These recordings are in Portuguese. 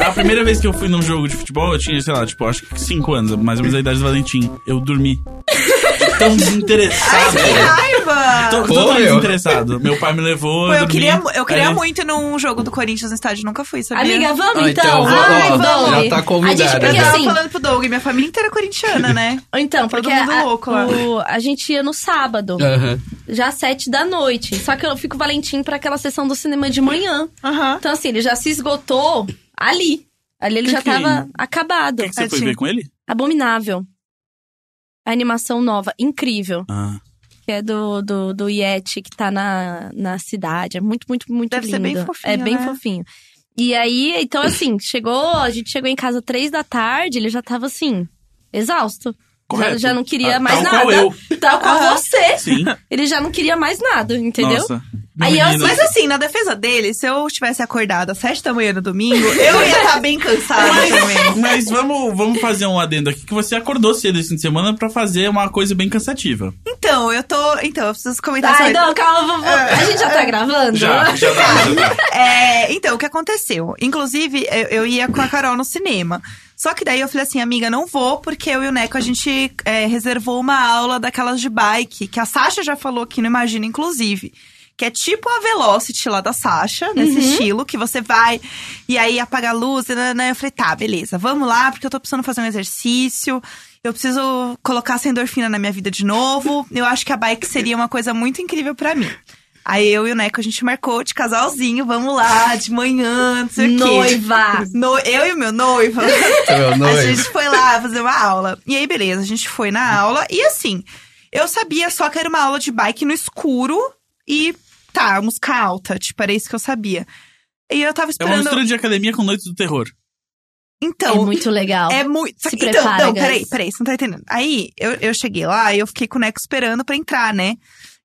A primeira vez que eu fui num jogo de futebol, eu tinha, sei lá, tipo, acho que 5 anos, mais ou menos a idade do Valentim. Eu dormi. Tão desinteressado. Raiva! Tô, Pô, totalmente meu. desinteressado. Meu pai me levou. Pô, eu dormi. queria, eu queria Aí- muito ir num jogo do Corinthians no estádio, nunca fui, sabia? Amiga, vamos Ah, então. então, Ai, ó, vamos. já tá convidada. A gente, Eu porque tava assim, falando pro Doug, minha família inteira é corintiana, né? então, porque mundo a, louco lá. o- a gente ia no sábado, já às sete da noite. Só que eu fico o Valentim pra aquela sessão do cinema de manhã. Então, assim, ele já se esgotou ali. Ali ele Que já que- tava acabado. O que, que você foi ver com ele? Abominável. A animação nova, incrível. Ah. Que é do, do, do Yeti, que tá na, na cidade. É muito, muito, muito Deve lindo. ser bem fofinho, É bem né? fofinho. E aí, então assim, chegou, a gente chegou em casa três da tarde, ele já tava assim, exausto. Já, Correto. já não queria Ah, mais tal nada. qual eu. Tal qual Aham. você. Sim. Ele já não queria mais nada, entendeu? Nossa. Aí eu-. Mas assim, na defesa dele, se eu tivesse acordado às sete da manhã no domingo, eu ia estar bem cansada também. Mas vamos, vamos fazer um adendo aqui que você acordou cedo esse fim de semana pra fazer uma coisa bem cansativa. Então, eu tô. Então, eu preciso comentar Ai, sobre- não, calma, vamos- a gente já tá gravando? Já, já tá, já tá. É, então, o que aconteceu? Inclusive, eu, eu ia com a Carol no cinema. Só que daí eu falei assim, amiga, não vou, porque eu e o Neco, a gente é, reservou uma aula daquelas de bike, que a Sasha já falou aqui no Imagina, inclusive. Que é tipo a Velocity lá da Sasha, nesse estilo, que você vai e aí apaga a luz. né, né. Eu falei, tá, beleza, vamos lá, porque eu tô precisando fazer um exercício. Eu preciso colocar essa endorfina na minha vida de novo. Eu acho que a bike seria uma coisa muito incrível pra mim. Aí eu e o Neco, a gente marcou de casalzinho, vamos lá, de manhã, não sei o quê. Noiva. No, eu e o meu noivo. Meu A gente foi lá fazer uma aula. E aí, beleza, a gente foi na aula. E assim, eu sabia só que era uma aula de bike no escuro. E tá, música alta. Tipo, era isso que eu sabia. E eu tava É uma esperando. mistura de academia com noites do terror. então, é muito legal. é muito. Se então, prepara, não, Gas. peraí, peraí, você não tá entendendo. Aí, eu, eu cheguei lá e eu fiquei com o Neco esperando pra entrar, né?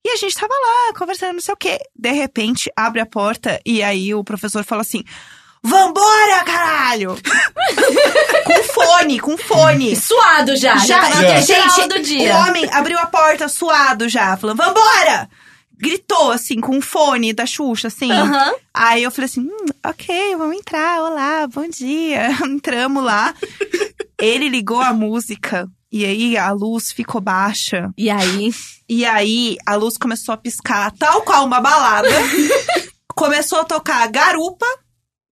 E a gente tava lá, conversando, não sei o quê. De repente, abre a porta e aí o professor fala assim: Vambora, caralho! com fone, com fone. Suado já. Já, Já, gente, do dia. o homem abriu a porta suado já, falando, vambora! Gritou, assim, com um fone da Xuxa, assim. Aham. Aí eu falei assim, hum, ok, vamos entrar, olá, bom dia. Entramos lá. Ele ligou a música e aí a luz ficou baixa. E aí, E aí a luz começou a piscar, tal qual uma balada. começou a tocar Garupa,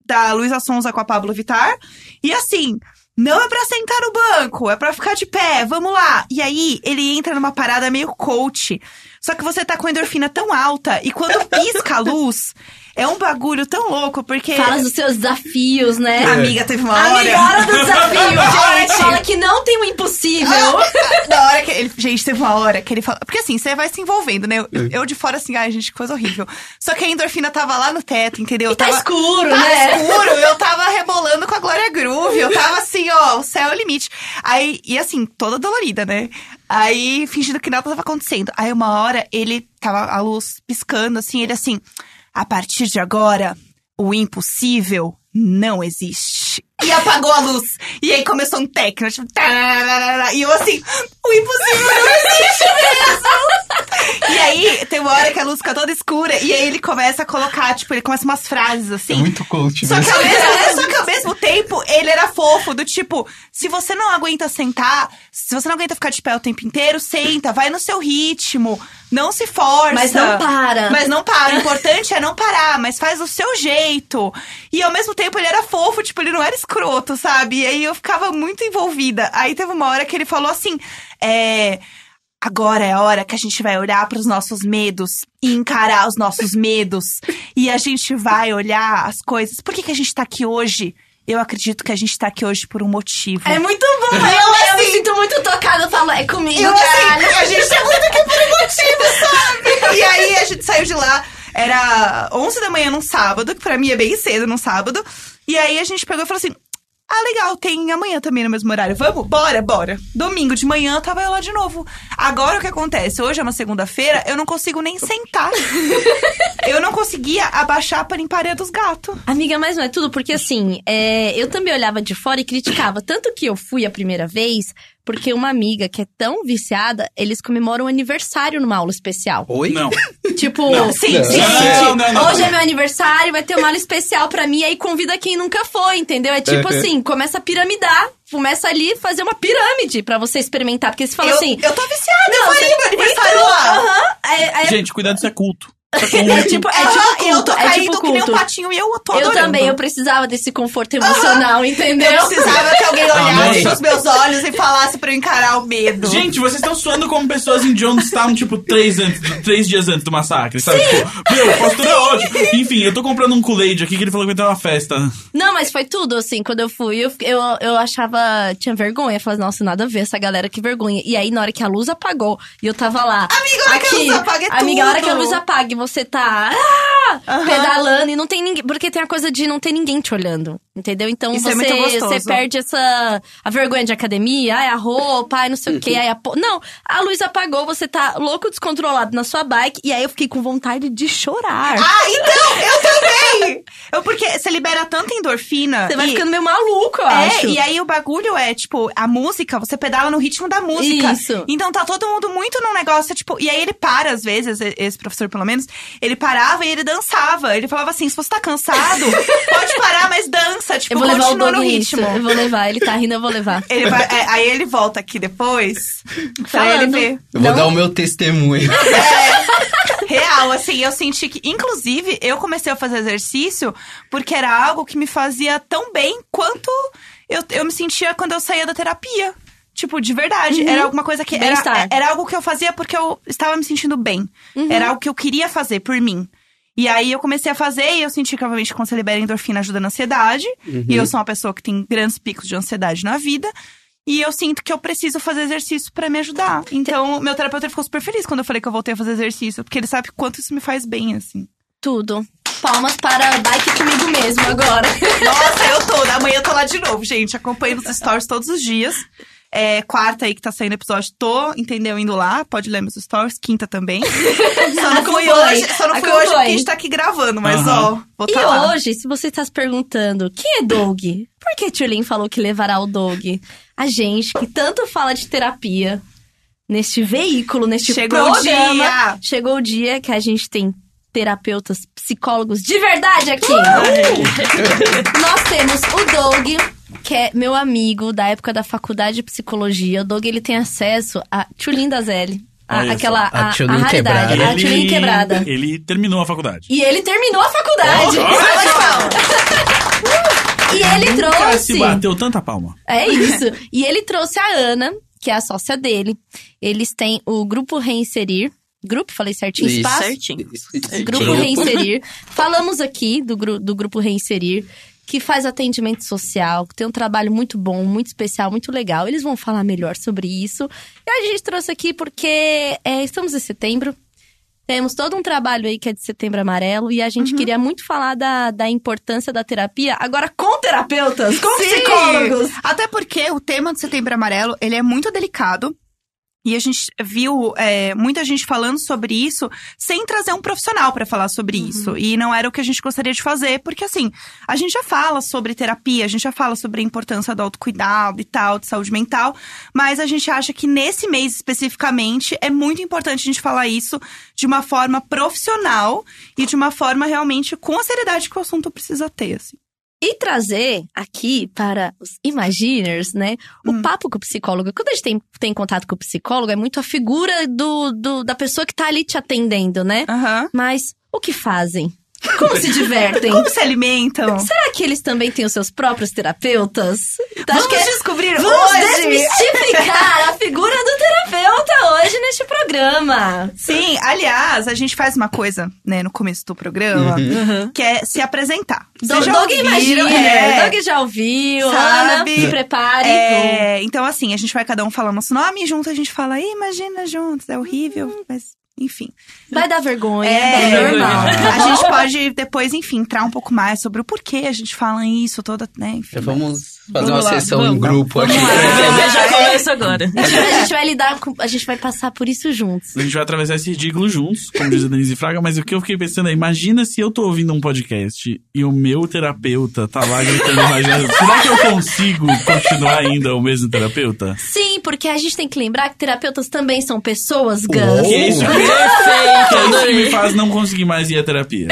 da Luísa Sonza com a Pablo Vittar. E assim, não é pra sentar no banco, é pra ficar de pé, vamos lá. E aí ele entra numa parada meio coach. Só que você tá com a endorfina tão alta e quando pisca a luz, é um bagulho tão louco, porque. fala dos seus desafios, né? Amiga, teve uma A hora. do desafio, gente. Gente. Fala que não tem o impossível. Da hora que ele. Gente, teve uma hora que ele fala. Porque assim, você vai se envolvendo, né? Eu, eu de fora, assim, ai, gente, que coisa horrível. Só que a endorfina tava lá no teto, entendeu? Tá tava, escuro, tava né? escuro, eu tava rebolando com a Glória Groove. Eu tava assim, ó, o céu é o limite. Aí, e assim, toda dolorida, né? Aí, fingindo que nada tava acontecendo. Aí, uma hora, ele tava a luz piscando, assim, ele assim. A partir de agora, o impossível não existe. E apagou a luz. E aí começou um techno, tipo... tararara, E eu assim, o impossível não existe mesmo! e aí, tem uma hora que a luz fica toda escura. E aí ele começa a colocar, tipo, ele começa umas frases assim. É muito coach Só que, mesmo. ao mesmo, só que ao mesmo tempo, ele era fofo, do tipo, se você não aguenta sentar, se você não aguenta ficar de pé o tempo inteiro, senta, vai no seu ritmo, não se força. Mas não para. Mas não para. O importante é não parar, mas faz do seu jeito. E ao mesmo tempo ele era fofo, tipo, ele não era escroto, sabe? E aí eu ficava muito envolvida. Aí teve uma hora que ele falou assim: é. Agora é a hora que a gente vai olhar para os nossos medos e encarar os nossos medos. E a gente vai olhar as coisas. Por que, que a gente tá aqui hoje? Eu acredito que a gente tá aqui hoje por um motivo. É muito bom. Eu, eu me sinto muito tocada. Eu falo, é comigo, Eu, caralho. assim, a gente tá muito aqui por um motivo, sabe? E aí a gente saiu de lá, era 11 da manhã num sábado, que pra mim é bem cedo num sábado. E aí a gente pegou e falou assim: Ah, legal, tem amanhã também no mesmo horário. Vamos? Bora, bora. Domingo de manhã tava eu lá de novo. Agora o que acontece? Hoje é uma segunda-feira, eu não consigo nem sentar. eu não conseguia abaixar pra limpar a dos gatos. Amiga, mas não é tudo, porque assim, é, eu também olhava de fora e criticava. Tanto que eu fui a primeira vez, porque uma amiga que é tão viciada, eles comemoram aniversário numa aula especial. Oi? Não. Tipo, Sim, Não. sim. Não, não, não. hoje é meu aniversário, vai ter uma aula especial pra mim, aí convida quem nunca foi, entendeu? É tipo Uhum. assim, começa a piramidar, começa ali a fazer uma pirâmide pra você experimentar, porque você fala eu, assim... eu tô viciada, eu Não, vou você- ir meu aniversário Então, lá. aham, é- é- Gente, cuidado, isso é culto. É tipo, é tipo e eu tô culto, é caindo tipo que nem um culto. patinho e eu tô Eu adorando. também, eu precisava desse conforto emocional, entendeu? Eu precisava que alguém olhasse nos meus olhos e falasse pra eu encarar o medo. Gente, vocês estão suando como pessoas em Jonestown, tipo, três, antes, três dias antes do massacre, sabe? Tipo, meu, o pastor é ótimo. Enfim, eu tô comprando um Kool-Aid aqui que ele falou que vai ter uma festa. Não, mas foi tudo, assim, quando eu fui, eu, eu, eu achava, tinha vergonha, eu falava, nossa, nada a ver essa galera, que vergonha. E aí, na hora que a luz apagou, e eu tava lá. Amiga, a hora que a luz apaga é Amiga, a hora tudo. que a luz apaga você tá ah, pedalando e não tem ninguém, porque tem a coisa de não ter ninguém te olhando, entendeu? Então Isso é você, gostoso. você perde essa, a vergonha de academia, ai, a roupa, ai, não sei o que, ai, a po... Não, a luz apagou, você tá louco, descontrolado na sua bike, e aí eu fiquei com vontade de chorar. Ah, então, eu também! Eu, porque você libera tanta endorfina. você vai e- ficando meio maluco, eu É, acho. e aí o bagulho é, tipo, a música, você pedala no ritmo da música. Isso. Então tá todo mundo muito num negócio, tipo, e aí ele para, às vezes, esse professor pelo menos, ele parava e ele dançava. Ele falava assim: se você tá cansado, pode parar, mas dança. Tipo, Eu vou levar o Doug no nisso. ritmo. Eu vou levar. Ele tá rindo, eu vou levar. Ele vai- é, aí ele volta aqui depois pra ele Falando. ver. Eu vou Não. dar o meu testemunho. Real, assim, eu senti que, inclusive, eu comecei a fazer exercício porque era algo que me fazia tão bem quanto eu, eu me sentia quando eu saía da terapia. Tipo, de verdade. Era alguma coisa que. Era, era algo que eu fazia porque eu estava me sentindo bem. Era algo que eu queria fazer por mim. E aí eu comecei a fazer e eu senti que, obviamente, quando você libera endorfina, ajuda na ansiedade. E eu sou uma pessoa que tem grandes picos de ansiedade na vida. E eu sinto que eu preciso fazer exercício pra me ajudar. Então, meu terapeuta ficou super feliz quando eu falei que eu voltei a fazer exercício, porque ele sabe quanto isso me faz bem, assim. Tudo. Palmas para bike comigo mesmo agora. Nossa, eu tô. Amanhã eu tô lá de novo, gente. Acompanho nos stories todos os dias. É, quarta aí que tá saindo episódio, tô, entendeu? Indo lá, pode ler meus stories, quinta também. Só não fui Acompanhe, hoje, só não fui hoje porque a gente tá aqui gravando, mas Aham. ó, vou E tá lá. hoje, se você está se perguntando, quem é Doug? Por que Tulin falou que levará o Doug? A gente que tanto fala de terapia neste veículo, neste Chegou o programa. dia. Chegou o dia que a gente tem terapeutas, psicólogos de verdade aqui. Nós temos o Doug, que é meu amigo da época da faculdade de psicologia. O Doug, ele tem acesso a Tulin da Zeli. A, aquela, a a, Tulin a raridade, quebrada. a Tulin quebrada. Ele terminou a faculdade. E ele terminou a faculdade. Salva de palmas. E ele Nunca trouxe. se bateu tanta palma. É isso. E ele trouxe a Ana, que é a sócia dele. Eles têm o grupo Reinserir. Grupo, falei certinho? Isso. Espaço? Certinho. Grupo. Reinserir. Falamos aqui do, do Grupo Reinserir, que faz atendimento social, que tem um trabalho muito bom, muito especial, muito legal. Eles vão falar melhor sobre isso. E a gente trouxe aqui porque é, estamos em setembro. Temos todo um trabalho aí que é de setembro amarelo e a gente queria muito falar da, da importância da terapia, agora com terapeutas, com Sim. psicólogos. Até porque o tema do Setembro Amarelo, ele é muito delicado. E a gente viu é, muita gente falando sobre isso sem trazer um profissional pra falar sobre isso. E não era o que a gente gostaria de fazer, porque assim, a gente já fala sobre terapia, a gente já fala sobre a importância do autocuidado e tal, de saúde mental, mas a gente acha que nesse mês especificamente é muito importante a gente falar isso de uma forma profissional e de uma forma realmente com a seriedade que o assunto precisa ter, assim. E trazer aqui para os Imaginers, né? O Hum. papo com o psicólogo. Quando a gente tem, tem contato com o psicólogo, é muito a figura do, do- da pessoa que tá ali te atendendo, né? Aham. Mas o que fazem? Como se divertem? Como se alimentam? Será que eles também têm os seus próprios terapeutas? Então, Vamos que é- descobrir Vamos hoje! desmistificar a figura do terapeuta hoje neste programa. Sim, aliás, a gente faz uma coisa, né, no começo do programa, que é se apresentar. Do, Vocês já Doug ouviram, imagina, é. Doug já ouviu, Sabe? Ana, se prepare. É, então, assim, a gente vai cada um falar nosso nome e junto a gente fala, "Ih, imagina juntos, é horrível, mas enfim. Vai dar vergonha, É, é normal. A gente pode depois, enfim, entrar um pouco mais sobre o porquê a gente fala isso, toda, né, enfim. Já vamos Fazer Vamos uma lá, sessão vamos. em grupo aqui. Ah, já começa agora. A gente, a gente vai lidar com. A gente vai passar por isso juntos. A gente vai atravessar esse ridículo juntos, como diz a Denise Fraga, mas o que eu fiquei pensando é, imagina se eu tô ouvindo um podcast e o meu terapeuta tá lá gritando, imaginando, será que eu consigo continuar ainda o mesmo terapeuta? Sim, porque a gente tem que lembrar que terapeutas também são pessoas, Gus. Que é isso que, que, é isso que me faz não conseguir mais ir à terapia.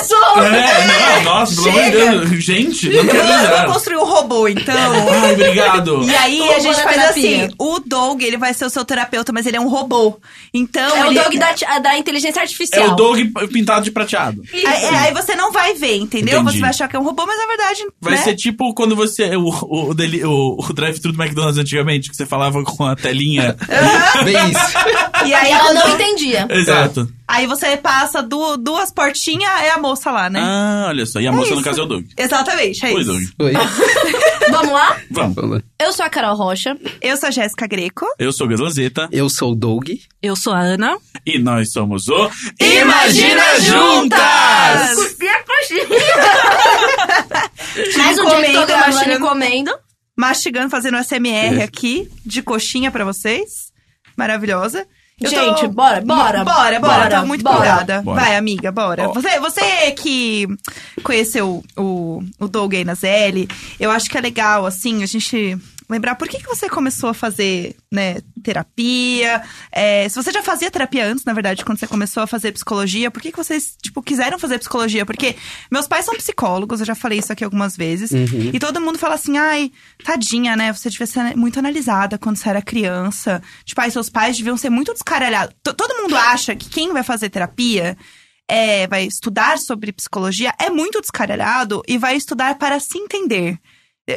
É! É, não, nossa, pelo amor de Deus. Gente, não quero vou construir um robô, então. Ai, obrigado. E aí a gente faz terapia. assim: o Doug, ele vai ser o seu terapeuta, mas ele é um robô. Então. É o ele... dog da, da inteligência É artificial. o Doug pintado de prateado. Aí, é, aí você não vai ver, entendeu? Entendi. Você vai achar que é um robô, mas na verdade. Vai né? ser tipo quando você. O, o, o, o, o drive-thru do McDonald's antigamente, que você falava com a telinha. Bem isso. E aí, Ela não entendia. Exato. Aí você passa du- duas portinhas, é a moça lá, né? Ah, olha só. E a moça, no isso. caso, é o Doug. Exatamente, é Oi, isso. Doug. Oi. Vamos lá? Vamos. Eu sou a Carol Rocha. Eu sou a Jéssica Greco. Eu sou o Gaslazeta Eu sou o Doug. Eu sou a Ana. e nós somos o. Imagina Juntas! Cuspi a coxinha. Mais um dia que tô gravando e mastigando. comendo. Mastigando, fazendo SMR É. aqui, de coxinha pra vocês. Maravilhosa. Gente, tô- bora, bora. Bora, bora, Bora, tô muito bora. empolgada. Bora. Vai, amiga, bora. Ó. Você, você que conheceu o, o Doug aí na ZL, eu acho que é legal, assim, a gente lembrar por que, que você começou a fazer, né, terapia. É, se você já fazia terapia antes, na verdade, quando você começou a fazer psicologia, por que, que vocês, tipo, quiseram fazer psicologia? Porque meus pais são psicólogos, eu já falei isso aqui algumas vezes. Uhum. E todo mundo fala assim, ai, tadinha, né? Você devia ser muito analisada quando você era criança. Tipo, ai, seus pais deviam ser muito descaralhados. T- todo mundo acha que quem vai fazer terapia é, vai estudar sobre psicologia é muito descaralhado e vai estudar para se entender.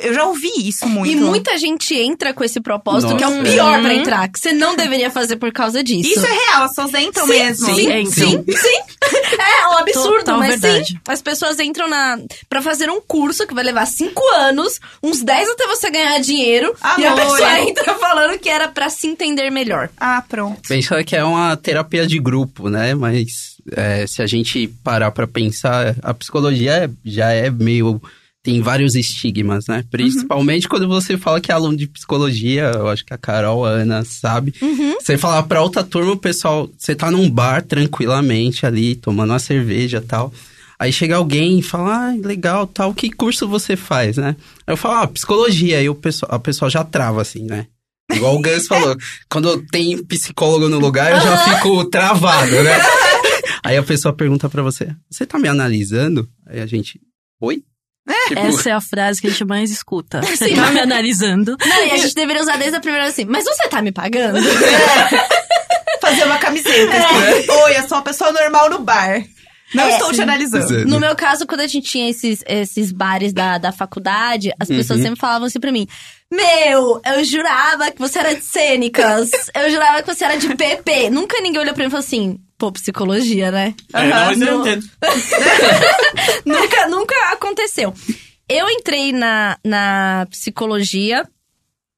Eu já ouvi isso muito. E muita gente entra com esse propósito, Nossa, que é o é. pior pra Uhum. entrar, que você não deveria fazer por causa disso. Isso é real, as pessoas entram Sim, mesmo. sim. Sim, sim, sim. É um absurdo, Total mas verdade. sim. As pessoas entram na pra fazer um curso que vai levar cinco anos, uns 10 até você ganhar dinheiro. E a Amor. pessoa entra falando que era pra se entender melhor. Ah, pronto. Pensa que é uma terapia de grupo, né? Mas é, se a gente parar pra pensar, a psicologia é- já é meio. Tem vários estigmas, né? Principalmente quando você fala que é aluno de psicologia, eu acho que a Carol, a Ana sabe. Você falar pra outra turma, o pessoal, você tá num bar tranquilamente ali, tomando uma cerveja e tal. Aí chega alguém e fala, ah, legal, tal, que curso você faz, né? Aí eu falo, ah, psicologia. Aí o pessoal, a pessoa já trava, assim, né? Igual o Gus falou, quando tem psicólogo no lugar, eu já fico travado, né? Aí a pessoa pergunta pra você, você tá me analisando? Aí a gente, oi? Tipo, Essa é a frase que a gente mais escuta. Você Sim. tá me analisando. Não, e a gente deveria usar desde a primeira vez assim, mas você tá me pagando? Fazer uma camiseta. assim, Oi, eu sou uma pessoa normal no bar. Não É, estou te analisando. No meu caso, quando a gente tinha esses, esses bares da, da faculdade, as pessoas Uhum. sempre falavam assim pra mim: Meu, eu jurava que você era de cênicas. eu jurava que você era de PP. Nunca ninguém olhou pra mim e falou assim: pô, psicologia, né? É, não, mas eu não. entendo. nunca, nunca aconteceu. Eu entrei na, na psicologia,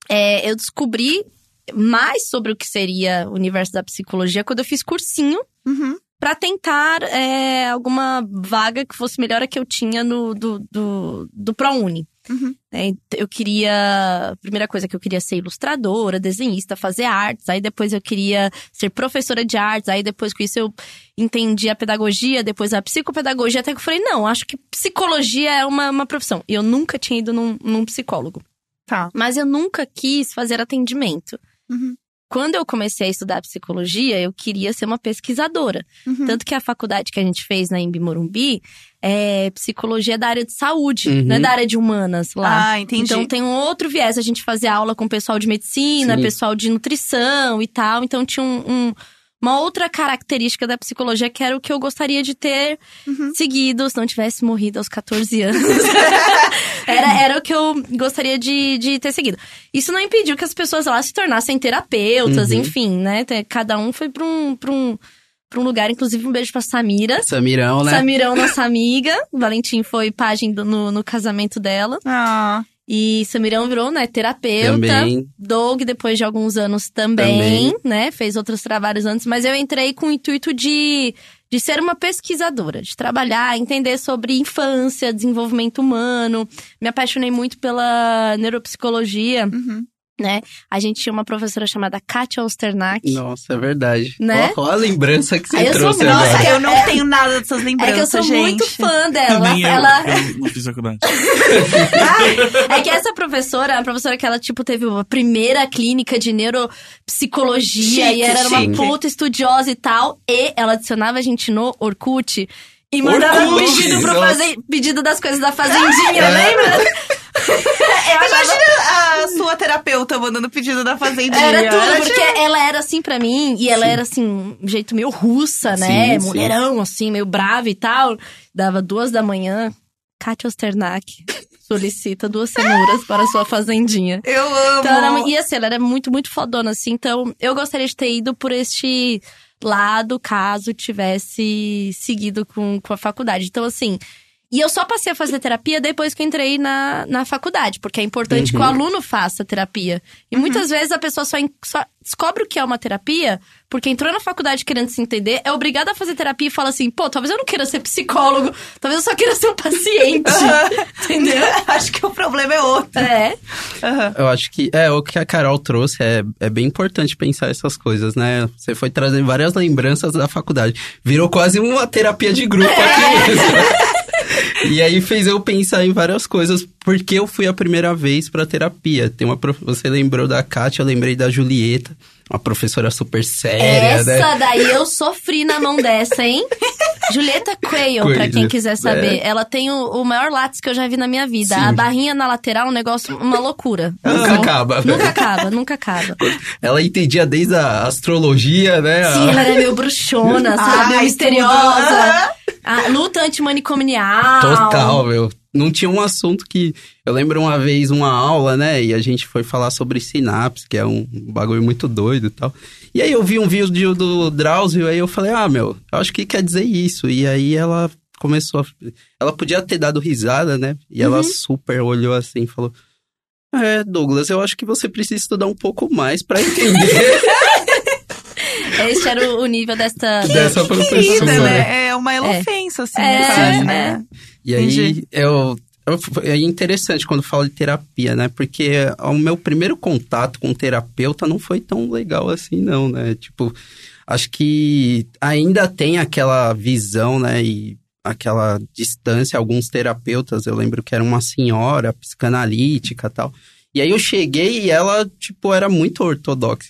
é, eu descobri mais sobre o que seria o universo da psicologia quando eu fiz cursinho Uhum. pra tentar é, alguma vaga que fosse melhor a que eu tinha no, do, do, do ProUni. Uhum. É, eu queria. A primeira coisa que eu queria ser ilustradora, desenhista, fazer artes. Aí depois eu queria ser professora de artes. Aí depois com isso eu entendi a pedagogia, depois a psicopedagogia. Até que eu falei, não, acho que psicologia é uma, uma profissão. E eu nunca tinha ido num, num psicólogo. Tá. Mas eu nunca quis fazer atendimento. Uhum. Quando eu comecei a estudar psicologia, eu queria ser uma pesquisadora. Uhum. Tanto que a faculdade que a gente fez na Embi Morumbi é psicologia da área de saúde, Uhum. não é da área de humanas lá. Ah, entendi. Então tem um outro viés. A gente fazia aula com pessoal de medicina, Sim. pessoal de nutrição e tal. Então tinha um- um- uma outra característica da psicologia que era o que eu gostaria de ter Uhum. seguido se não tivesse morrido aos 14 anos. era, era o que eu gostaria de, de ter seguido. Isso não impediu que as pessoas lá se tornassem terapeutas, Uhum. enfim, né? Cada um foi pra um, pra um, pra um lugar. Inclusive, um beijo pra Samira. Samirão, né? Samirão, nossa amiga. O Valentim foi do- no, no casamento dela. Ah, E Samirão virou, né, terapeuta. Também. Doug, depois de alguns anos também, Também. né? Fez outros trabalhos antes, mas eu entrei com o intuito de, de ser uma pesquisadora, de trabalhar, entender sobre infância, desenvolvimento humano. Me apaixonei muito pela neuropsicologia. Uhum. Né? A gente tinha uma professora chamada Katia Osternack. Nossa, é verdade. Né? Olha a lembrança que você eu sou trouxe muito- agora. Nossa, eu não tenho nada dessas É lembranças, que eu sou gente. muito fã dela. Nem eu, ela, eu não fiz faculdade. É que essa professora, é uma professora que ela, tipo, teve a primeira clínica de neuropsicologia Chique, e era uma chique. puta estudiosa e tal. E ela adicionava a gente no Orkut e mandava Orkut, pedido pro fazer, pedido das coisas da fazendinha, lembra? Eu achava- Imagina a sua terapeuta mandando pedido da fazendinha. Era tudo, Era porque ela era assim pra mim, e ela era assim, um jeito meio russa, né? Sim, sim. Mulherão, assim, meio brava e tal. Dava duas da manhã, Kátia Osternack solicita duas cenouras para sua fazendinha. Eu amo. Então, ela, e assim, ela era muito, muito fodona, assim. Então, eu gostaria de ter ido por este lado, caso tivesse seguido com, com a faculdade. Então, assim. E eu só passei a fazer terapia depois que eu entrei na, na faculdade, porque é importante que o aluno faça terapia. E muitas vezes a pessoa só, só descobre o que é uma terapia porque entrou na faculdade querendo se entender, é obrigada a fazer terapia e fala assim: pô, talvez eu não queira ser psicólogo, talvez eu só queira ser um paciente. Entendeu? Acho que o problema é outro. É. Eu acho que é o que a Carol trouxe é, é bem importante pensar essas coisas, né? Você foi trazendo várias lembranças da faculdade. Virou quase uma terapia de grupo aqui mesmo. E aí fez eu pensar em várias coisas, porque eu fui a primeira vez pra terapia. Tem uma prof- você lembrou da Kátia, eu lembrei da Julieta, uma professora super séria, Essa né? daí eu sofri na mão dessa, hein? Julieta Quayle, pra quem quiser saber. É. Ela tem o, o maior lápis que eu já vi na minha vida. Sim. A barrinha na lateral é um negócio, uma loucura. Nunca acaba. Nunca acaba, nunca acaba. Ela entendia desde a astrologia, né? Sim, A- ela era meio bruxona, sabe? Ai, misteriosa. A luta antimanicomial. Total, meu. Não tinha um assunto que. Eu lembro uma vez uma aula, né? E a gente foi falar sobre sinapse, que é um bagulho muito doido e tal. E aí eu vi um vídeo do Drauzio, aí eu falei, ah, meu, eu acho que quer dizer isso. E aí ela começou a. Ela podia ter dado risada, né? E ela super olhou assim e falou. É, Douglas, eu acho que você precisa estudar um pouco mais pra entender Esse era o, o nível desta. dessa Querida, professora. né? É uma ofensa, assim, É, quase, é. né? E aí, Entendi. eu, eu- É interessante quando falo de terapia, né? Porque o meu primeiro contato com um terapeuta não foi tão legal assim, não, né? Tipo, acho que ainda tem aquela visão, né? E aquela distância. Alguns terapeutas, eu lembro que era uma senhora psicanalítica e tal. E aí eu cheguei e ela, tipo, era muito ortodoxa,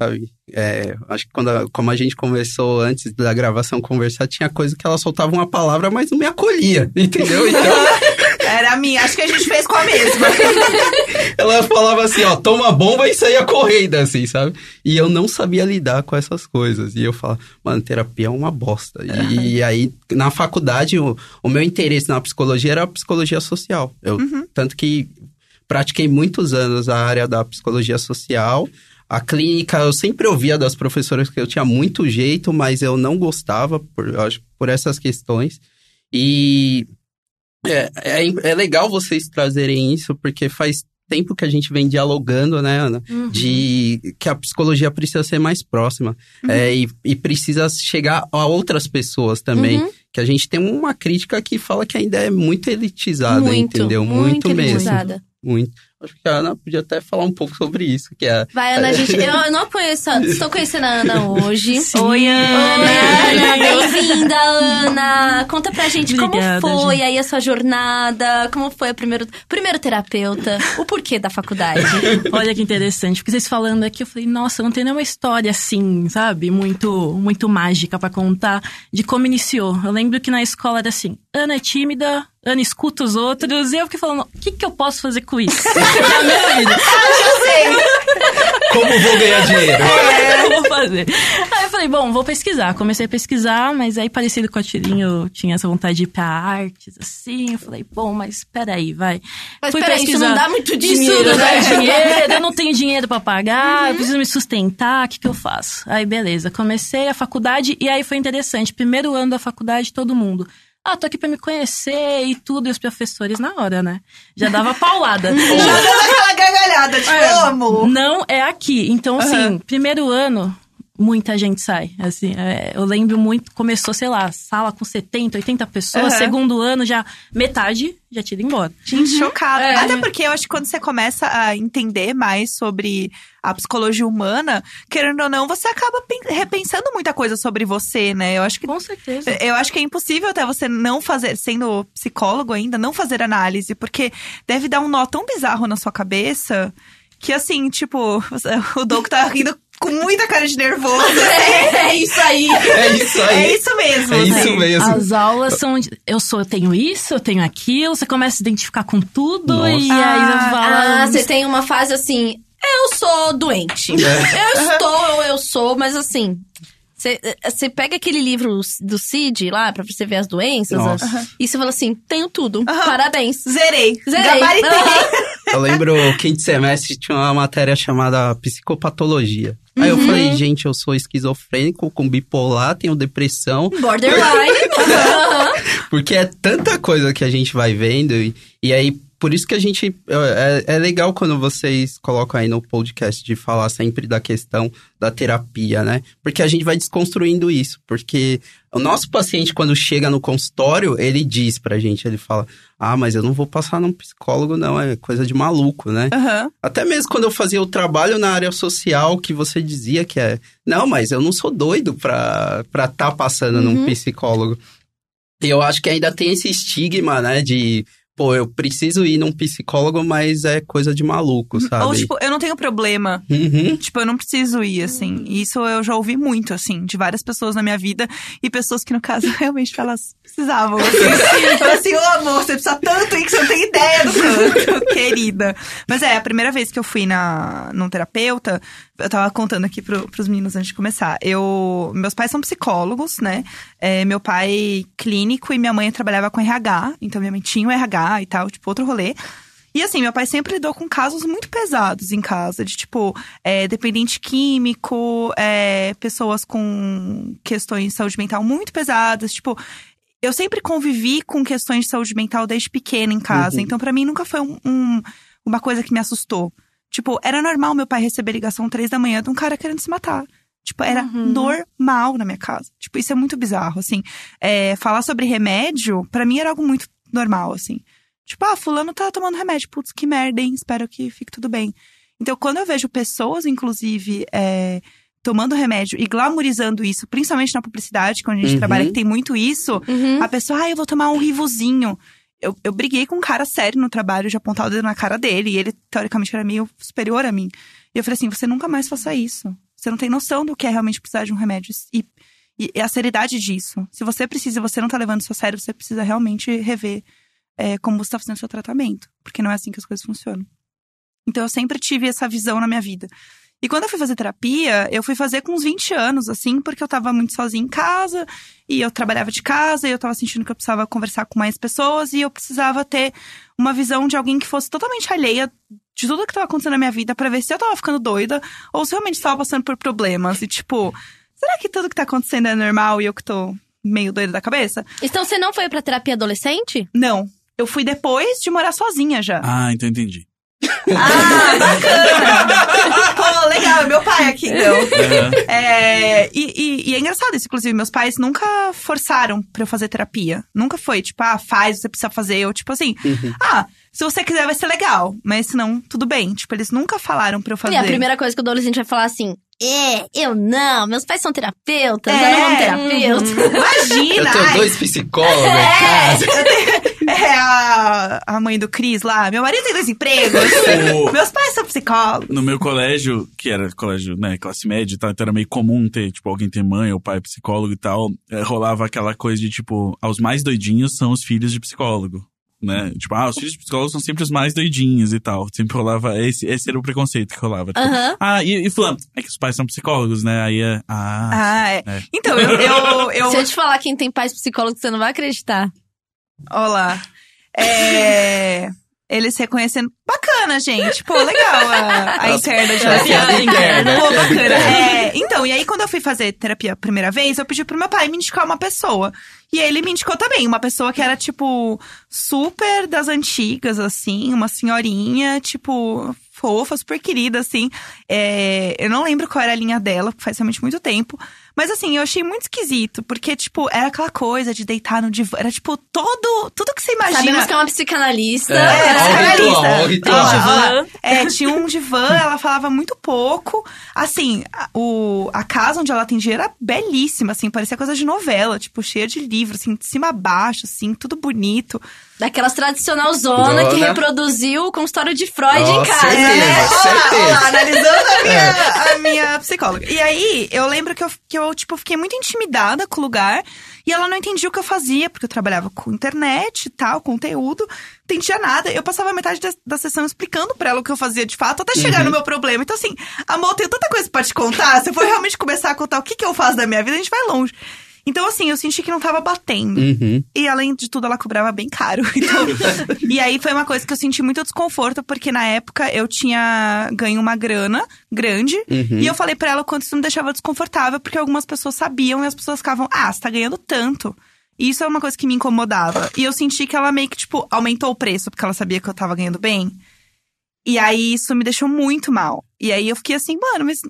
sabe? É, acho que quando a- como a gente conversou antes da gravação conversar, tinha coisa que ela soltava uma palavra, mas não me acolhia, entendeu? Então Era a minha. Acho que a gente fez com a mesma. ela falava assim, ó, toma bomba e saía correndo, assim, sabe? E eu não sabia lidar com essas coisas. E eu falava, mano, terapia é uma bosta. E, e aí, na faculdade, o, o meu interesse na psicologia era a psicologia social. Eu, Tanto que pratiquei muitos anos a área da psicologia social. A clínica, eu sempre ouvia das professoras que eu tinha muito jeito, mas eu não gostava, por, acho, por essas questões. E é, é, é legal vocês trazerem isso, porque faz tempo que a gente vem dialogando, né, Ana? De que a psicologia precisa ser mais próxima. É, e, e precisa chegar a outras pessoas também. Uhum. Que a gente tem uma crítica que fala que ainda é muito elitizada, muito, entendeu? Muito, mesmo. elitizada. Muito. Acho que a Ana podia até falar um pouco sobre isso, que é... Vai, Ana, gente. Eu, não conheço. a- Estou conhecendo a Ana hoje. Oi, Ana. Oi, Ana, bem-vinda, Ana. Conta pra gente Obrigada, como foi gente. aí a sua jornada, como foi o primeiro, primeiro terapeuta, o porquê da faculdade. Olha que interessante, porque vocês falando aqui, eu falei, nossa, não tem nenhuma história assim, sabe? Muito, muito mágica pra contar de como iniciou. Eu lembro que na escola era assim, Ana é tímida, Ana escuta os outros, e eu fiquei falando, o que, que eu posso fazer com isso? Na minha vida. Como vou ganhar dinheiro? É, eu vou fazer. Aí eu falei, bom, vou pesquisar. Comecei a pesquisar, mas aí parecido com a Tirinha, eu tinha essa vontade de ir pra artes, assim. Eu falei, bom, mas peraí, vai. Mas peraí, isso não dá muito dinheiro, Isso não né? dá dinheiro, eu não tenho dinheiro pra pagar, eu preciso me sustentar, o que que eu faço? Aí, beleza, comecei a faculdade e aí foi interessante. Primeiro ano da faculdade, todo mundo... Ah, tô aqui pra me conhecer e tudo, e os professores na hora, né? Já dava paulada. Já dando aquela gargalhada, te É, amo. Não é aqui. Então, assim, primeiro ano, muita gente sai. Assim, é, eu lembro muito, começou, sei lá, sala com 70, 80 pessoas, Aham. segundo ano já metade já tinha ido embora. Gente, chocada. É. Até porque eu acho que quando você começa a entender mais sobre a psicologia humana, querendo ou não, você acaba pen- repensando muita coisa sobre você, né? Eu acho que Com certeza. Eu acho que é impossível até você não fazer, sendo psicólogo ainda, não fazer análise, porque deve dar um nó tão bizarro na sua cabeça que assim, tipo, o Doug tá rindo com muita cara de nervoso. É isso aí. É isso aí. É isso mesmo. É isso mesmo. As aulas são. Eu sou, eu tenho isso, eu tenho aquilo, você começa a se identificar com tudo Nossa. e aí Ah, você fala. Ah, você tem uma fase assim, eu sou doente. Eu estou ou eu sou, mas assim. Você, pega aquele livro do Cid lá pra você ver as doenças né? e você fala assim: tenho tudo. Parabéns. Zerei. Zerei. Eu lembro, quinto semestre tinha uma matéria chamada psicopatologia. Aí eu falei, gente, eu sou esquizofrênico, com bipolar, tenho depressão. Borderline. Porque é tanta coisa que a gente vai vendo. E, e aí, por isso que a gente. É, é legal quando vocês colocam aí no podcast de falar sempre da questão da terapia, né? Porque a gente vai desconstruindo isso. Porque o nosso paciente, quando chega no consultório, ele diz pra gente, ele fala: Ah, mas eu não vou passar num psicólogo, não, é coisa de maluco, né? Aham. Até mesmo quando eu fazia o trabalho na área social, que você dizia que é. Não, mas eu não sou doido pra estar tá passando num psicólogo. E eu acho que ainda tem esse estigma, né? De, pô, eu preciso ir num psicólogo, mas é coisa de maluco, sabe? Ou, tipo, eu não tenho problema. Uhum. Tipo, eu não preciso ir, assim. Isso eu já ouvi muito, assim, de várias pessoas na minha vida. E pessoas que, no caso, realmente elas precisavam. Assim, Falam assim, ô amor, você precisa tanto ir que você não tem ideia do quanto, querida. Mas é, a primeira vez que eu fui na, num terapeuta, eu tava contando aqui pro, pros meninos antes de começar. Eu, meus pais são psicólogos, né? É, meu pai clínico e minha mãe trabalhava com RH. Então minha mãe tinha o RH e tal, tipo, outro rolê. E assim, meu pai sempre lidou com casos muito pesados em casa, de tipo, é, dependente químico, é, pessoas com questões de saúde mental muito pesadas, tipo. Eu sempre convivi com questões de saúde mental desde pequena em casa, Uhum. então pra mim nunca foi um- um- uma coisa que me assustou. Tipo, era normal meu pai receber ligação três da manhã de um cara querendo se matar. Tipo, era normal na minha casa. Tipo, isso é muito bizarro, assim. É, falar sobre remédio, pra mim era algo muito normal, assim. Tipo, ah, fulano tá tomando remédio. Putz, que merda, hein? Espero que fique tudo bem. Então, quando eu vejo pessoas, inclusive, é, tomando remédio e glamorizando isso, principalmente na publicidade, quando a gente Uhum. trabalha, que tem muito isso, Uhum. a pessoa, ah, eu vou tomar um rivozinho. Eu, eu briguei com um cara sério no trabalho de apontar o dedo na cara dele, e ele, teoricamente, era meio superior a mim. E eu falei assim: você nunca mais faça isso. Você não tem noção do que é realmente precisar de um remédio. E, e, e a seriedade disso. Se você precisa e você não tá levando isso a sério, você precisa realmente rever é, como você tá fazendo seu tratamento. Porque não é assim que as coisas funcionam. Então eu sempre tive essa visão na minha vida. E quando eu fui fazer terapia, eu fui fazer com uns 20 anos, assim, porque eu tava muito sozinha em casa, e eu trabalhava de casa, e eu tava sentindo que eu precisava conversar com mais pessoas, e eu precisava ter uma visão de alguém que fosse totalmente alheia de tudo que tava acontecendo na minha vida, pra ver se eu tava ficando doida, ou se eu realmente tava passando por problemas. E tipo, será que tudo que tá acontecendo é normal e eu que tô meio doida da cabeça? Então você não foi pra terapia adolescente? Não. Eu fui depois de morar sozinha já. Ah, então entendi. Ah, bacana! Pô, legal, é meu pai aqui, então. É. É, e, e- e é engraçado isso, inclusive, meus pais nunca forçaram pra eu fazer terapia. Nunca foi, tipo, ah, faz, você precisa fazer. Ou tipo assim, ah, se você quiser vai ser legal, mas se não, tudo bem. Tipo, eles nunca falaram pra eu fazer. E a primeira coisa que o adolescente vai falar assim: É, eu não, meus pais são terapeutas, É, eu não vou terapeuta. Imagina! Eu tenho ai, dois psicólogos em casa. É a, a mãe do Cris lá. Meu marido tem dois empregos. O- Meus pais são psicólogos. No meu colégio, que era colégio, né, classe média e tal, então era meio comum ter, tipo, alguém ter mãe ou pai psicólogo e tal, eh, rolava aquela coisa de, tipo, aos mais doidinhos são os filhos de psicólogo, né? Tipo, ah, os filhos de psicólogo são sempre os mais doidinhos e tal. Sempre rolava, esse, esse era o preconceito que rolava. Tipo, Aham. Ah, e, e fulano, é que os pais são psicólogos, né? Aí é, ah, Ah, é. é. Então, eu. eu, eu Se eu te falar quem tem pais psicólogos, você não vai acreditar. Olá. É. Eles reconhecendo. Bacana, gente. Pô, legal a, a interna de É a vocês. piada interna, Pô, é bacana. É, então, e aí quando eu fui fazer terapia a primeira vez, eu pedi pro meu pai me indicar uma pessoa. E ele me indicou também, uma pessoa que era, tipo, super das antigas, assim, uma senhorinha, tipo, fofa, super querida, assim. É, eu não lembro qual era a linha dela, faz realmente muito tempo. Mas assim, eu achei muito esquisito, porque, tipo, era aquela coisa de deitar no divã. Era, tipo, todo. Tudo que você imagina. Sabemos que é uma psicanalista. É, É, ó, o psicanalista. ritual, ritual. Ó, É, tinha um divã, ela falava muito pouco. Assim, a, o, a casa onde ela atendia era belíssima, assim, parecia coisa de novela, tipo, cheia de livros, assim, de cima a baixo, assim, tudo bonito. Daquelas tradicional zona que reproduziu o consultório de Freud Ó, em casa. certeza. né? Olha lá, certeza. olha lá, analisando a minha, a minha psicóloga. E aí, eu lembro que eu, que eu, tipo, fiquei muito intimidada com o lugar. E ela não entendia o que eu fazia, porque eu trabalhava com internet e tal, conteúdo. Não entendia nada. Eu passava metade da, da sessão explicando pra ela o que eu fazia de fato, até chegar no meu problema. Então, assim, amor, eu tenho tanta coisa pra te contar. Se eu for realmente começar a contar o que, que eu faço da minha vida, a gente vai longe. Então, assim, eu senti que não tava batendo. Uhum. E além de tudo, ela cobrava bem caro. Então, e aí foi uma coisa que eu senti muito desconforto, porque na época eu tinha ganho uma grana grande. Uhum. E eu falei pra ela o quanto isso me deixava desconfortável, porque algumas pessoas sabiam e as pessoas ficavam, ah, você tá ganhando tanto. E isso é uma coisa que me incomodava. E eu senti que ela meio que, tipo, aumentou o preço, porque ela sabia que eu tava ganhando bem. E aí isso me deixou muito mal. E aí eu fiquei assim, mano, mas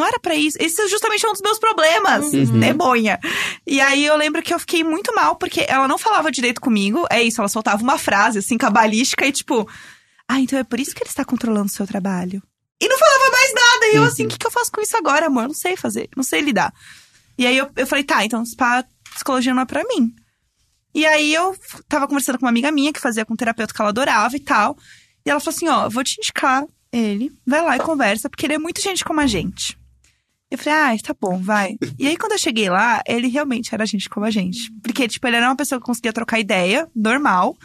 não era pra isso. Esse é justamente um dos meus problemas. Uhum. Demonha. E aí eu lembro que eu fiquei muito mal, porque ela não falava direito comigo. É isso, ela soltava uma frase, assim, cabalística e tipo. Ah, então é por isso que ele está controlando o seu trabalho. E não falava mais nada. E eu, assim, o que, que eu faço com isso agora, amor? Não sei fazer, não sei lidar. E aí eu, eu falei, tá, então spa, psicologia não é pra mim. E aí eu tava conversando com uma amiga minha que fazia com um terapeuta que ela adorava e tal. E ela falou assim: ó, vou te indicar ele, vai lá e conversa, porque ele é muito gente como a gente. Eu falei, ah, tá bom, vai. E aí, quando eu cheguei lá, ele realmente era gente como a gente. Porque, tipo, ele era uma pessoa que conseguia trocar ideia, normal.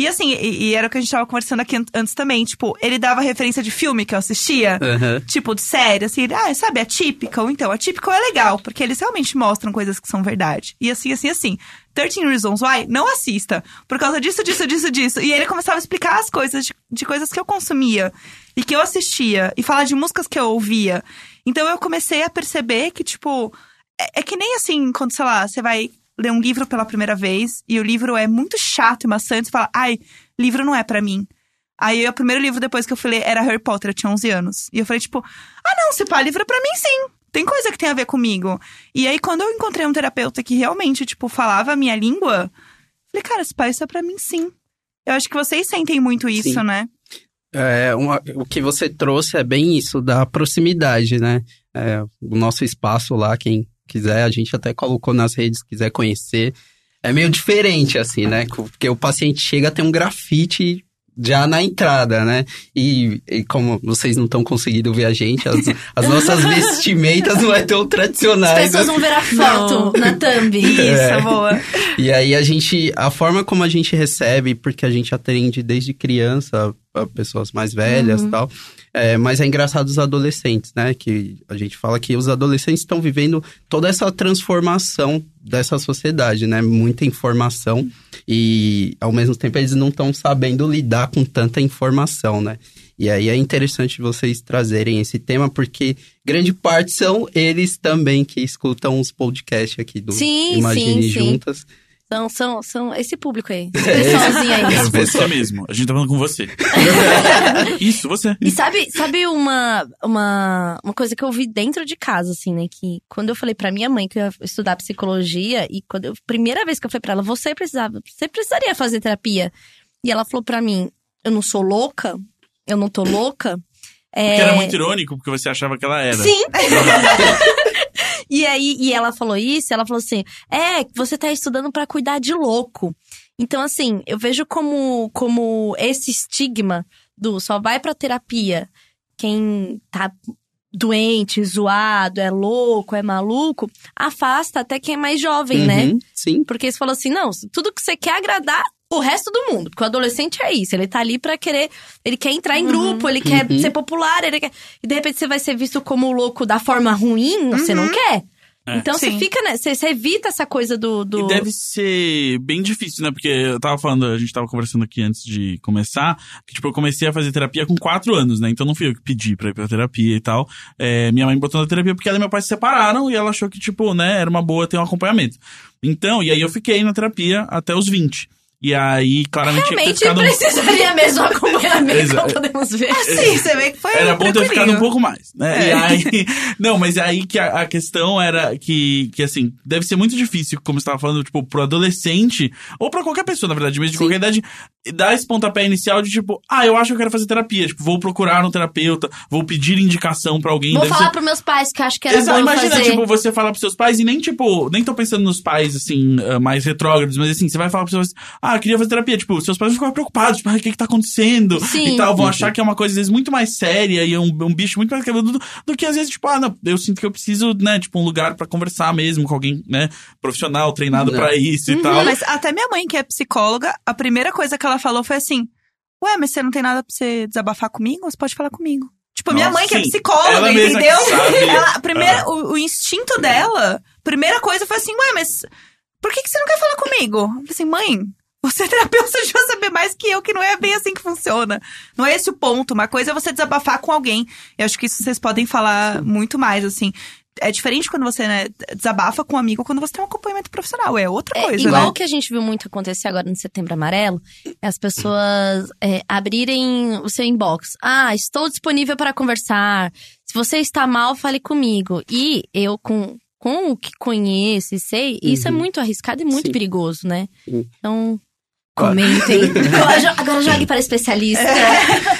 E assim, e, e era o que a gente tava conversando aqui an- antes também. Tipo, ele dava referência de filme que eu assistia. Aham. Tipo, de série, assim, ah, sabe, a Typical? Então, a Typical é legal, porque eles realmente mostram coisas que são verdade. E assim, assim, assim. 13 Reasons Why, não assista. Por causa disso, disso, disso, disso. E ele começava a explicar as coisas de, de coisas que eu consumia. E que eu assistia. E falar de músicas que eu ouvia. Então, eu comecei a perceber que, tipo... É, é que nem assim, quando, sei lá, você vai ler um livro pela primeira vez. E o livro é muito chato e maçante. Você fala, ai, livro não é pra mim. Aí o primeiro livro depois que eu fui ler era Harry Potter, eu tinha 11 anos. E eu falei, tipo, ah não, se pá, livro é pra mim sim. Tem coisa que tem a ver comigo. E aí, quando eu encontrei um terapeuta que realmente, tipo, falava a minha língua, falei, cara, esse pai, isso é pra mim sim. Eu acho que vocês sentem muito isso, Sim. né? É, uma- o que você trouxe é bem isso, da proximidade, né? É, o nosso espaço lá, quem quiser, a gente até colocou nas redes, quiser conhecer. É meio diferente, assim, né? Porque o paciente chega, tem um grafite já na entrada, né? E, e como vocês não estão conseguindo ver a gente, as, as nossas vestimentas não é tão As tradicionais. pessoas né? vão ver a foto na thumb. Isso, É. boa. E aí a gente, a forma como a gente recebe, porque a gente atende desde criança a pessoas mais velhas e tal, é, mas é engraçado os adolescentes, né? Que a gente fala que os adolescentes estão vivendo toda essa transformação dessa sociedade, né? Muita informação e ao mesmo tempo eles não estão sabendo lidar com tanta informação, né? E aí é interessante vocês trazerem esse tema, porque grande parte são eles também que escutam os podcasts aqui do Sim, Imagine sim, sim. São, são, são esse público aí. Esse pessoalzinho aí. É você mesmo. A gente tá falando com você. Isso, você. E sabe, sabe uma, uma, uma coisa que eu vi dentro de casa, assim, né? Que quando eu falei pra minha mãe que eu ia estudar psicologia, e quando eu, primeira vez que eu falei pra ela, você precisava, você precisaria fazer terapia. E ela falou pra mim, eu não sou louca, eu não tô louca. É... Porque era muito irônico, porque você achava que ela era. Sim! e aí, e ela falou isso, ela falou assim: é, você tá estudando pra cuidar de louco. Então, assim, eu vejo como, como esse estigma do só vai pra terapia quem tá doente, zoado, é louco, é maluco, afasta até quem é mais jovem, né? Uhum, Sim. Porque você falou assim, não, tudo que você quer agradar o resto do mundo. Porque o adolescente é isso, ele tá ali pra querer, ele quer entrar em grupo, ele quer Uhum. ser popular, ele quer... E de repente você vai ser visto como o louco da forma ruim, você não quer. É. Então você Sim. fica, né, você, você evita essa coisa do... do... E deve ser bem difícil, né? Porque eu tava falando, a gente tava conversando aqui antes de começar, que, tipo, eu comecei a fazer terapia com quatro anos, né? Então não fui eu que pedi pra ir pra terapia e tal. É, minha mãe botou na terapia porque ela e meu pai se separaram e ela achou que, tipo, né, era uma boa ter um acompanhamento. Então, e aí eu fiquei na terapia até os 20. E aí, claramente, Realmente ficado... precisaria mesmo acompanhamento, como podemos ver. Sim, você vê que foi Era bom ter ficado um pouco mais, né? É. E aí, não, mas aí que a, a questão era que, que, assim, deve ser muito difícil, como você estava falando, tipo, pro adolescente, ou pra qualquer pessoa, na verdade, mesmo de qualquer idade, dar esse pontapé inicial de tipo, ah, eu acho que eu quero fazer terapia, tipo, vou procurar um terapeuta, vou pedir indicação pra alguém. Vou deve falar ser- pros meus pais que eu acho que era Exato, bom imagina, fazer. tipo, você falar pros seus pais e nem, tipo, nem tô pensando nos pais, assim, ah, mais retrógrados, mas assim, você vai falar pros seus pais, ah, eu queria fazer terapia, tipo, seus pais vão ficar preocupados, tipo, ah, o que que tá acontecendo? Sim. E tal, vão achar que é uma coisa, às vezes, muito mais séria e é um, um bicho muito mais cabeludo do, do que, às vezes, tipo, ah, não, eu sinto que eu preciso, né, tipo, um lugar pra conversar mesmo com alguém, né, profissional, treinado Não. pra isso e Uhum, tal. Mas até minha mãe, que é psicóloga, a primeira coisa que ela falou foi assim: Ué, mas você não tem nada pra você desabafar comigo? Você pode falar comigo. Tipo, minha Nossa, mãe, que é psicóloga, Ela entendeu? Ela, a primeira, Ah. o, o instinto dela, primeira coisa foi assim: Ué, mas por que, que você não quer falar comigo? Eu falei assim, mãe. Você é terapeuta, você devia saber mais que eu, que não é bem assim que funciona. Não é esse o ponto. Uma coisa é você desabafar com alguém. Eu acho que isso vocês podem falar muito mais, assim. É diferente quando você né, desabafa com um amigo quando você tem um acompanhamento profissional. É outra É, coisa, igual né? o que a gente viu muito acontecer agora no Setembro Amarelo, é as pessoas é, abrirem o seu inbox. Ah, estou disponível para conversar. Se você está mal, fale comigo. E eu, com, com o que conheço e sei, isso é Uhum. muito arriscado e muito Sim. perigoso, né? Sim. Então, comentem. agora, jo- agora jogue para especialista.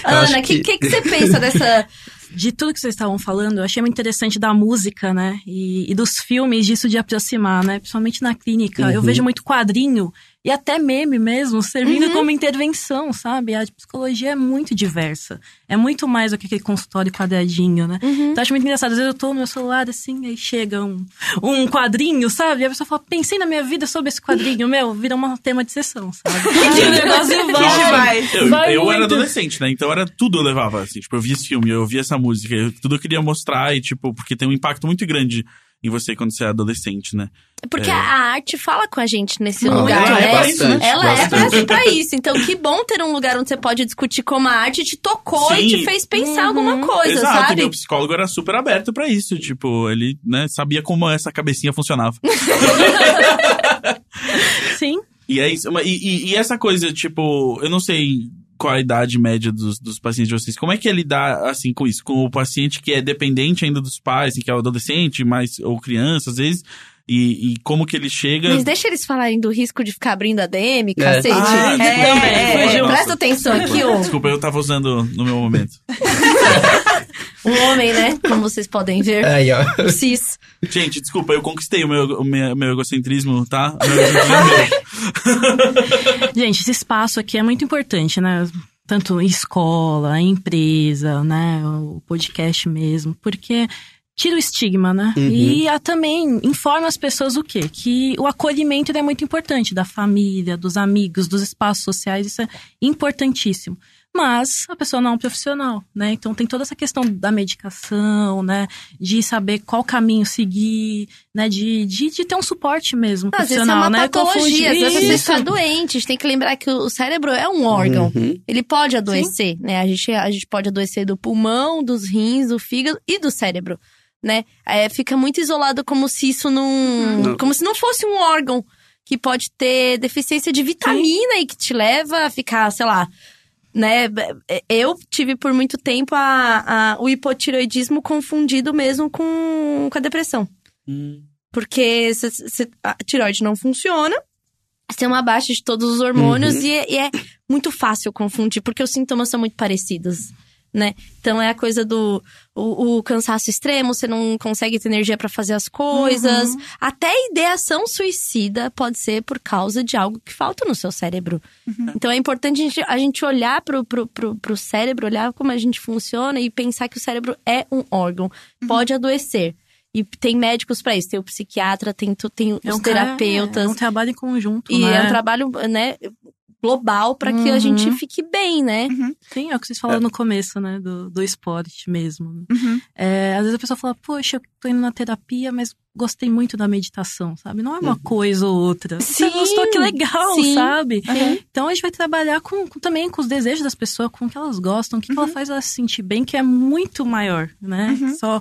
Ana, acho o que, que- que, que você pensa dessa. De tudo que vocês estavam falando, eu achei muito interessante da música, né? E, e dos filmes, disso de aproximar, né? Principalmente na clínica. Eu Uhum. vejo muito quadrinho e até meme mesmo, servindo Uhum. como intervenção, sabe? A psicologia é muito diversa. É muito mais do que aquele consultório quadradinho, né? Uhum. Então acho muito engraçado. Às vezes eu tô no meu celular assim, aí chega um, um quadrinho, sabe? E a pessoa fala, pensei na minha vida sobre esse quadrinho. Meu, vira um tema de sessão, sabe? E o negócio Que vai. vai. Eu, Vai eu era adolescente, né? Então era tudo eu levava, assim. Tipo, eu via esse filme, eu via essa música, eu- tudo eu queria mostrar e, tipo, porque tem um impacto muito grande em você quando você é adolescente, né? Porque É. a arte fala com a gente nesse Não, lugar, ela é né? bastante, ela é pra, pra isso. Então, que bom ter um lugar onde você pode discutir como a arte te tocou e Sim. te fez pensar Uhum. alguma coisa, Exato, e sabe? meu psicólogo era super aberto pra isso. Tipo, ele, né, sabia como essa cabecinha funcionava. Sim. E é isso. E, e- e essa coisa, tipo, eu não sei qual a idade média dos, dos pacientes de vocês. Como é que é lidar, assim, com isso? Com o paciente que é dependente ainda dos pais, assim, que é o adolescente, mas, ou criança, às vezes. E, e como que ele chega. Mas deixa eles falarem do risco de ficar abrindo a DM, É. cacete. Ah, desculpa, É, desculpa, é, nossa. Presta atenção aqui, ó. Desculpa, eu tava usando no meu momento. Um homem, né? Como vocês podem ver. Aí, ó. Cis. Gente, desculpa, eu conquistei o meu, o meu, meu egocentrismo, tá? Meu egocentrismo é. Gente, esse espaço aqui é muito importante, né? Tanto em escola, em empresa, né? O podcast mesmo. Porque tira o estigma, né? Uhum. E a, também informa as pessoas o quê? Que o acolhimento é muito importante, da família, dos amigos, dos espaços sociais, isso é importantíssimo. Mas a pessoa não é um profissional, né? Então tem toda essa questão da medicação, né? De saber qual caminho seguir, né? De, de, de ter um suporte mesmo Às vezes é profissional, uma né? patologia, às vezes você Isso. está doente. A gente tem que lembrar que o cérebro é um órgão. Uhum. Ele pode adoecer, né? A gente, a gente pode adoecer do pulmão, dos rins, do fígado e do cérebro, né? É, fica muito isolado como se isso não... Não. Como se não fosse um órgão que pode ter deficiência de vitamina e que te leva a ficar, sei lá... Né? Eu tive por muito tempo a, a- o hipotiroidismo confundido mesmo com, com a depressão. Hum. Porque se- se- a tiroide não funciona, você tem uma baixa de todos os hormônios Uhum. e, é, e é muito fácil confundir, porque os sintomas são muito parecidos, né? Então é a coisa do o, o cansaço extremo, você não consegue ter energia pra fazer as coisas. Até a ideação suicida pode ser por causa de algo que falta no seu cérebro. Então é importante a gente, a gente olhar pro, pro, pro, pro cérebro, olhar como a gente funciona e pensar que o cérebro é um órgão. Pode adoecer. E tem médicos pra isso. Tem o psiquiatra, tem, tem os É um terapeutas. É um trabalho em conjunto, E né? é um trabalho, né, global pra que a Uhum. gente fique bem, né? Sim, é o que vocês falaram no começo, né? Do, do esporte mesmo. né? Uhum. É, às vezes a pessoa fala, poxa, eu tô indo na terapia, mas gostei muito da meditação, sabe? Não é uma coisa ou outra. Você Sim, gostou, que legal, sim. sabe? Uhum. Então a gente vai trabalhar com, com- também com os desejos das pessoas, com o que elas gostam, o que, que Uhum. ela faz ela se sentir bem, que é muito maior, né? Só,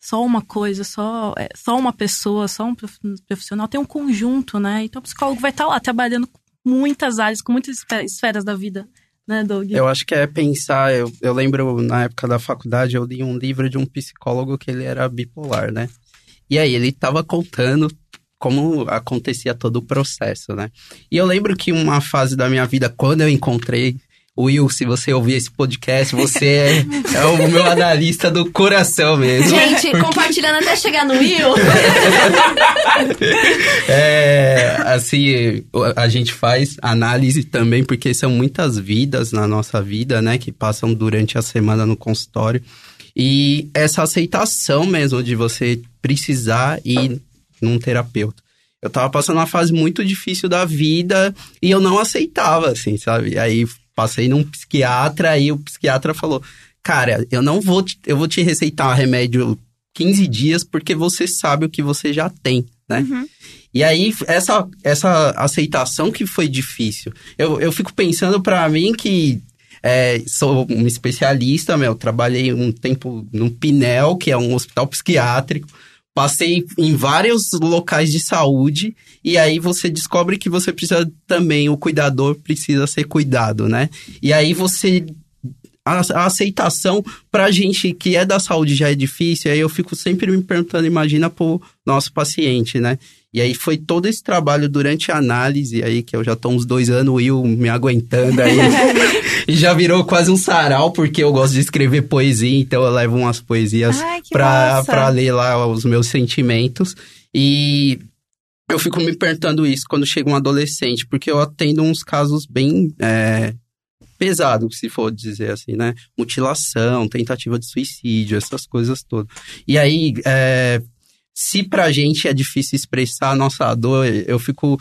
só uma coisa, só, é, só uma pessoa, só um prof- profissional, tem um conjunto, né? Então o psicólogo vai estar lá trabalhando muitas áreas, com muitas esfe- esferas da vida, né, Doug? Eu acho que é pensar. Eu, eu lembro na época da faculdade, eu li um livro de um psicólogo que ele era bipolar, né? E aí ele tava contando como acontecia todo o processo, né? E eu lembro que uma fase da minha vida, quando eu encontrei. Will, se você ouvir esse podcast, você é, é o meu analista do coração mesmo. Gente, compartilhando até chegar no Will. É, assim, a gente faz análise também, porque são muitas vidas na nossa vida, né, que passam durante a semana no consultório. E essa aceitação mesmo de você precisar ir num terapeuta. Eu tava passando uma fase muito difícil da vida e eu não aceitava, assim, sabe? Aí passei num psiquiatra e o psiquiatra falou: Cara, eu não vou te, eu vou te receitar remédio 15 dias porque você sabe o que você já tem, né? E aí, essa, essa aceitação que foi difícil. Eu, eu fico pensando pra mim que é, sou um especialista, meu, trabalhei um tempo no Pinel, que é um hospital psiquiátrico. Passei em vários locais de saúde e aí você descobre que você precisa também, o cuidador precisa ser cuidado, né? E aí você a, a aceitação pra gente que é da saúde já é difícil, aí eu fico sempre me perguntando, imagina pro nosso paciente, né? E aí foi todo esse trabalho durante a análise aí, que eu já tô uns dois anos, o Will me aguentando aí. e já virou quase um sarau, porque eu gosto de escrever poesia, então eu levo umas poesias Ai, que pra, massa. pra ler lá os meus sentimentos. E eu fico me perguntando isso quando chega um adolescente, porque eu atendo uns casos bem é, pesados, se for dizer assim, né? Mutilação, tentativa de suicídio, essas coisas todas. E aí, é, se pra gente é difícil expressar a nossa dor, eu fico.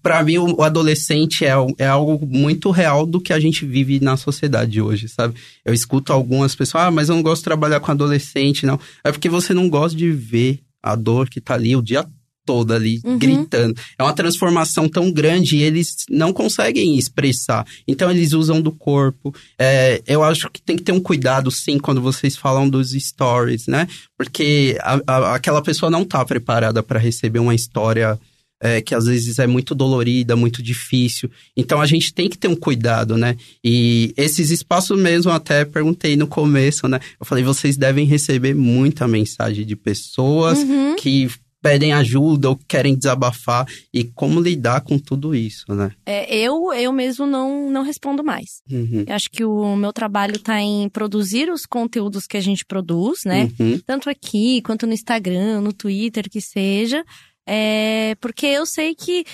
Pra mim, o o adolescente é, é algo muito real do que a gente vive na sociedade hoje, sabe? Eu escuto algumas pessoas, ah, mas eu não gosto de trabalhar com adolescente, não. É porque você não gosta de ver a dor que tá ali o dia todo ali, Uhum. gritando. É uma transformação tão grande e eles não conseguem expressar. Então, eles usam do corpo. É, eu acho que tem que ter um cuidado, sim, quando vocês falam dos stories, né? Porque a- a- aquela pessoa não tá preparada para receber uma história é, que às vezes é muito dolorida, muito difícil. Então a gente tem que ter um cuidado, né? E esses espaços mesmo, até perguntei no começo, né? Eu falei, vocês devem receber muita mensagem de pessoas Uhum. que pedem ajuda ou querem desabafar e como lidar com tudo isso, né? É, eu, eu mesmo não, não respondo mais. Uhum. Eu acho que o meu trabalho tá em produzir os conteúdos que a gente produz, né? Uhum. Tanto aqui, quanto no Instagram, no Twitter, que seja. É, porque eu sei que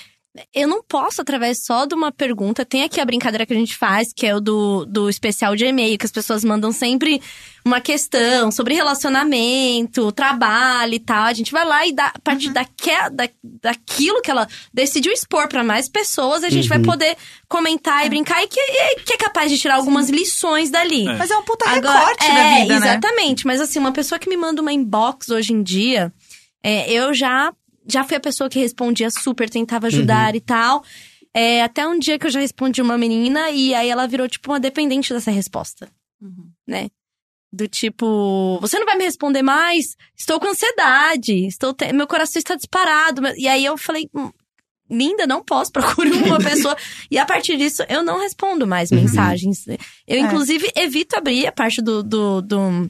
eu não posso, através só de uma pergunta. Tem aqui a brincadeira que a gente faz, que é o do, do especial de e-mail, que as pessoas mandam sempre uma questão sobre relacionamento, trabalho e tal. A gente vai lá e dá, a partir daque, da, daquilo que ela decidiu expor para mais pessoas, a gente vai Uhum. poder comentar e brincar e que, e que é capaz de tirar algumas lições dali. É. Mas é um puta Agora, recorte é, da vida, né? Exatamente, mas assim, uma pessoa que me manda uma inbox hoje em dia, é, eu já, já fui a pessoa que respondia super, tentava ajudar e tal. É, até um dia que eu já respondi uma menina e aí ela virou, tipo, uma dependente dessa resposta. Né? Do tipo, você não vai me responder mais? Estou com ansiedade, estou te- meu coração está disparado. E aí eu falei, "Hum, linda, não posso, procure uma pessoa. E a partir disso, eu não respondo mais Uhum. mensagens. Eu, É. inclusive, evito abrir a parte do, do, do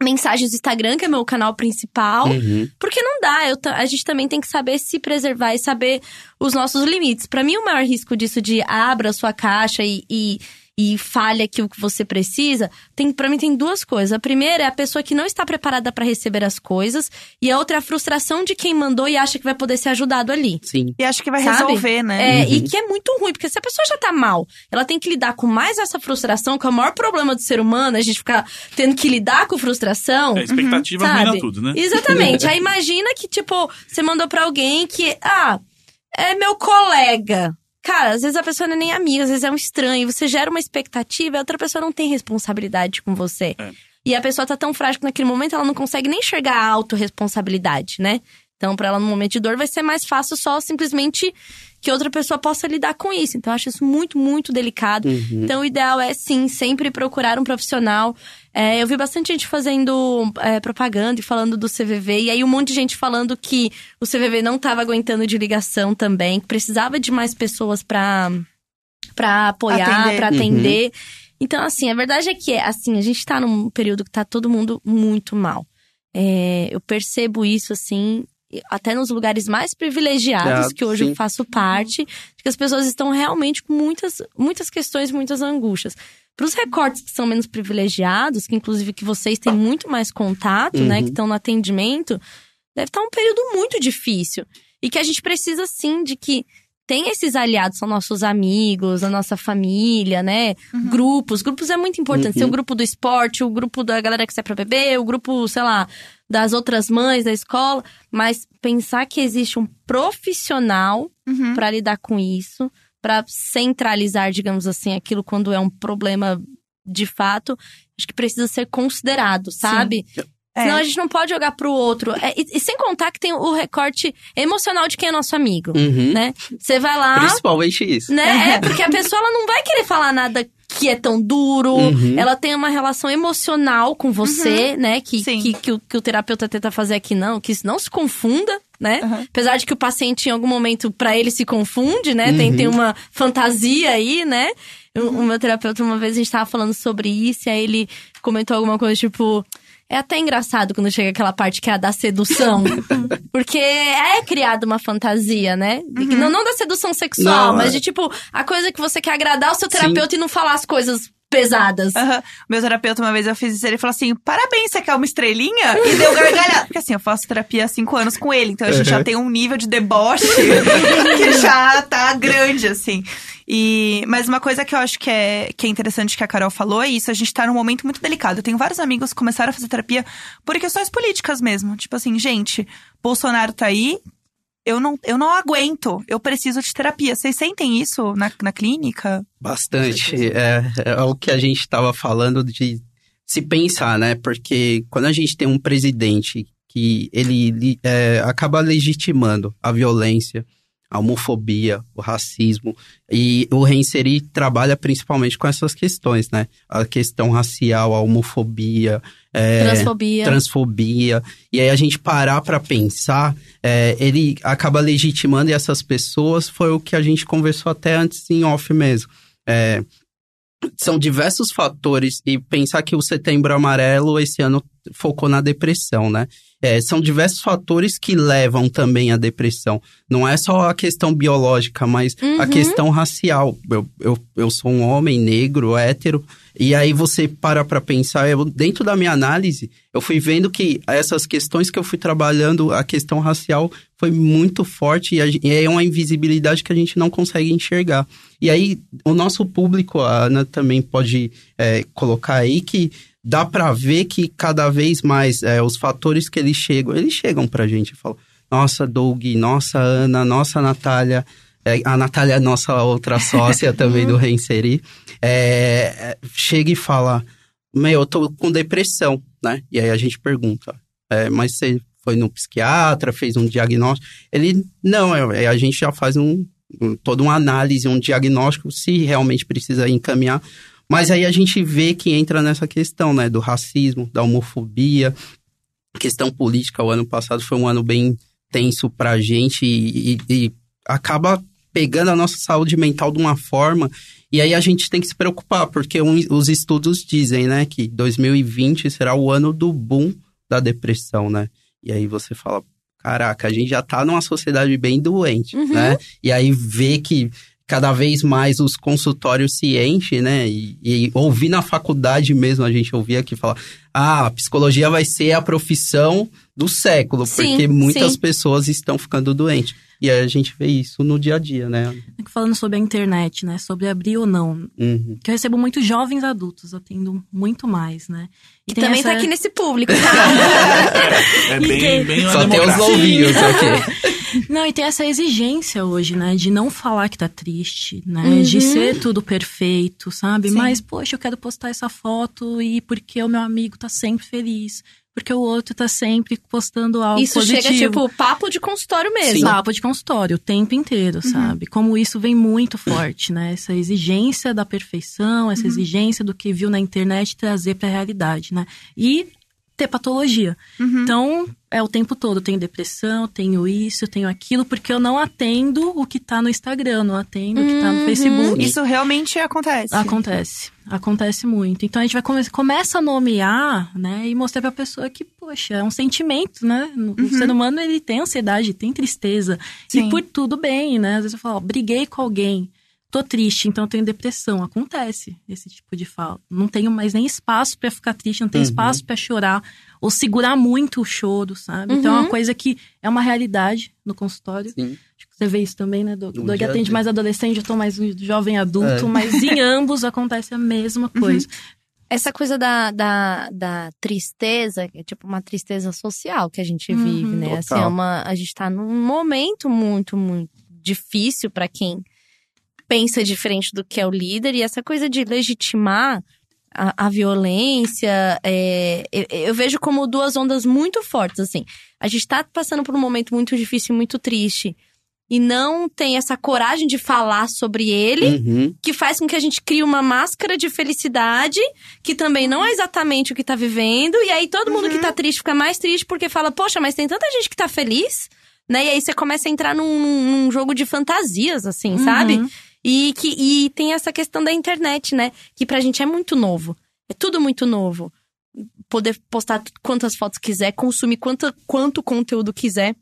mensagens do Instagram, que é meu canal principal. Uhum. Porque não dá, eu a gente também tem que saber se preservar e saber os nossos limites. Pra mim, o maior risco disso de abra a sua caixa e, e, e fale aquilo que você precisa, tem para mim tem duas coisas. A primeira é a pessoa que não está preparada pra receber as coisas, e a outra é a frustração de quem mandou e acha que vai poder ser ajudado ali. Sim. E acho que vai Sabe? resolver, né? É, Uhum. E que é muito ruim, porque se a pessoa já tá mal, ela tem que lidar com mais essa frustração, que é o maior problema do ser humano, é a gente ficar tendo que lidar com frustração. A expectativa Sabe? arruina tudo, né? Exatamente. Aí imagina que, tipo, você mandou pra alguém que, ah, é meu colega. Cara, às vezes a pessoa não é nem amiga, às vezes é um estranho. Você gera uma expectativa e a outra pessoa não tem responsabilidade com você. É. E a pessoa tá tão frágil que naquele momento ela não consegue nem enxergar a autorresponsabilidade, né? Então, para ela no momento de dor, vai ser mais fácil só simplesmente que outra pessoa possa lidar com isso. Então, eu acho isso muito, muito delicado. Uhum. Então, o ideal é sim, sempre procurar um profissional. É, eu vi bastante gente fazendo é, propaganda e falando do CVV, e aí um monte de gente falando que o CVV não estava aguentando de ligação também, que precisava de mais pessoas para para apoiar, Atender. para atender. Então, assim, a verdade é que, assim, a gente tá num período que tá todo mundo muito mal. É, eu percebo isso, assim, até nos lugares mais privilegiados, Ah, que hoje sim. eu faço parte, de que as pessoas estão realmente com muitas, muitas questões, muitas angústias. Para os recortes que são menos privilegiados, que inclusive que vocês têm muito mais contato, né, Uhum. que estão no atendimento, deve estar um período muito difícil. E que a gente precisa, sim, de que tem esses aliados, são nossos amigos, a nossa família, né? Grupos. Grupos é muito importante. Uhum. Tem o grupo do esporte, o grupo da galera que sai pra beber, o grupo, sei lá, das outras mães da escola. Mas pensar que existe um profissional Uhum. pra lidar com isso, pra centralizar, digamos assim, aquilo quando é um problema de fato, acho que precisa ser considerado, sabe? É. Senão a gente não pode jogar pro outro. É, e, e sem contar que tem o recorte emocional de quem é nosso amigo, Uhum. né? Você vai lá, Principalmente isso. né? É, porque a pessoa ela não vai querer falar nada que é tão duro. Uhum. Ela tem uma relação emocional com você, né? Que, que, que, o, que o terapeuta tenta fazer aqui não. Que isso não se confunda, né? Uhum. Apesar de que o paciente, em algum momento, pra ele se confunde, né? Tem, Uhum. tem uma fantasia aí, né? O, o meu terapeuta, uma vez, a gente tava falando sobre isso, e aí ele comentou alguma coisa tipo. É até engraçado quando chega aquela parte que é a da sedução. porque é criada uma fantasia, né? Não, não da sedução sexual, Não, mas é. de tipo, a coisa que você quer agradar o seu terapeuta e não falar as coisas pesadas. Aham. Meu terapeuta, uma vez eu fiz isso, ele falou assim: parabéns, você quer uma estrelinha? E deu gargalhada. Porque assim, eu faço terapia há cinco anos com ele, então a gente já Uhum. tem um nível de deboche que já tá grande, assim. E, mas uma coisa que eu acho que é, que é interessante que a Carol falou é isso: a gente tá num momento muito delicado. Eu tenho vários amigos que começaram a fazer terapia por questões políticas mesmo. Tipo assim, gente, Bolsonaro tá aí. Eu não, eu não aguento, eu preciso de terapia. Vocês sentem isso na, na clínica? Bastante. É, é o que a gente estava falando de se pensar, né? Porque quando a gente tem um presidente que ele é, acaba legitimando a violência, a homofobia, o racismo, e o Reinserir trabalha principalmente com essas questões, né? A questão racial, a homofobia, é, Transfobia. transfobia. E aí a gente parar para pensar, é, ele acaba legitimando essas pessoas foi o que a gente conversou até antes em off mesmo. É, são diversos fatores e pensar que o Setembro Amarelo esse ano focou na depressão, né? É, são diversos fatores que levam também à depressão. Não é só a questão biológica, mas a Uhum. questão racial. Eu, eu, eu sou um homem negro, hétero, e aí você para pra pensar, eu, dentro da minha análise, eu fui vendo que essas questões que eu fui trabalhando, a questão racial foi muito forte e, a e é uma invisibilidade que a gente não consegue enxergar. E aí, o nosso público, a Ana também pode é, colocar aí que dá pra ver que cada vez mais é, os fatores que eles chegam, eles chegam pra gente e falam: Nossa, Doug, nossa, Ana, nossa, Natália. É, a Natália é nossa outra sócia também do Reinserir. É, chega e fala: Meu, eu tô com depressão, né? E aí a gente pergunta: é, Mas você foi no psiquiatra, fez um diagnóstico? Ele: Não, é, é, a gente já faz um, um- toda uma análise, um diagnóstico, se realmente precisa encaminhar. Mas aí a gente vê que entra nessa questão, né? Do racismo, da homofobia, questão política. O ano passado foi um ano bem tenso pra gente e, e- e acaba pegando a nossa saúde mental de uma forma. E aí a gente tem que se preocupar, porque um- os estudos dizem, né, que 2020 será o ano do boom da depressão, né? E aí você fala, caraca, a gente já tá numa sociedade bem doente, Uhum. né? E aí vê que cada vez mais os consultórios se enchem, né? E, e ouvir na faculdade mesmo, a gente ouvia aqui falar, ah, a psicologia vai ser a profissão do século, Sim, porque muitas sim. pessoas estão ficando doentes. E aí a gente vê isso no dia a dia, né? Falando sobre a internet, né? Sobre abrir ou não. Uhum. Que eu recebo muitos jovens adultos, eu atendo muito mais, né? E também essa- tá aqui nesse público, tá? É bem, bem Só tem os novinhos aqui. Não, e tem essa exigência hoje, né? De não falar que tá triste, né? Uhum. De ser tudo perfeito, sabe? Sim. Mas, poxa, eu quero postar essa foto e porque o meu amigo tá sempre feliz. Porque o outro tá sempre postando algo Isso positivo. chega, tipo, papo de consultório mesmo. Papo de consultório o tempo inteiro, sabe? Como isso vem muito forte, né? Essa exigência da perfeição, essa exigência do que viu na internet trazer pra realidade, né? E ter patologia. Então, é o tempo todo. Eu tenho depressão, eu tenho isso, eu tenho aquilo, porque eu não atendo o que tá no Instagram, não atendo o que tá no Facebook. Isso realmente acontece. Acontece, acontece muito. Então a gente vai come começa a nomear, né, e mostrar pra pessoa que, poxa, é um sentimento, né? O ser humano ele tem ansiedade, tem tristeza Sim. e por tudo bem, né? Às vezes eu falo, ó, briguei com alguém, tô triste, então eu tenho depressão. Acontece esse tipo de fala. Não tenho mais nem espaço pra ficar triste, não tenho espaço pra chorar ou segurar muito o choro, sabe? Então é uma coisa que é uma realidade no consultório. Sim. Acho que você vê isso também, né, Doug? Doug atende mais adolescente, eu tô mais um jovem adulto, É. mas em ambos acontece a mesma coisa. Essa coisa da, da, da tristeza, que é tipo uma tristeza social que a gente Uhum. vive, né? Assim, é uma, a gente tá num momento muito, muito difícil pra quem pensa diferente do que é o líder. E essa coisa de legitimar a, a violência, é, eu, eu vejo como duas ondas muito fortes, assim. A gente tá passando por um momento muito difícil, muito triste. E não tem essa coragem de falar sobre ele Uhum. que faz com que a gente crie uma máscara de felicidade, que também não é exatamente o que tá vivendo, e aí todo mundo que tá triste fica mais triste porque fala, poxa, mas tem tanta gente que tá feliz, né? E aí você começa a entrar num, num- num jogo de fantasias, assim, Uhum. sabe? E, que, e tem essa questão da internet, né? Que pra gente é muito novo. É tudo muito novo. Poder postar quantas fotos quiser, consumir quanto, quanto conteúdo quiser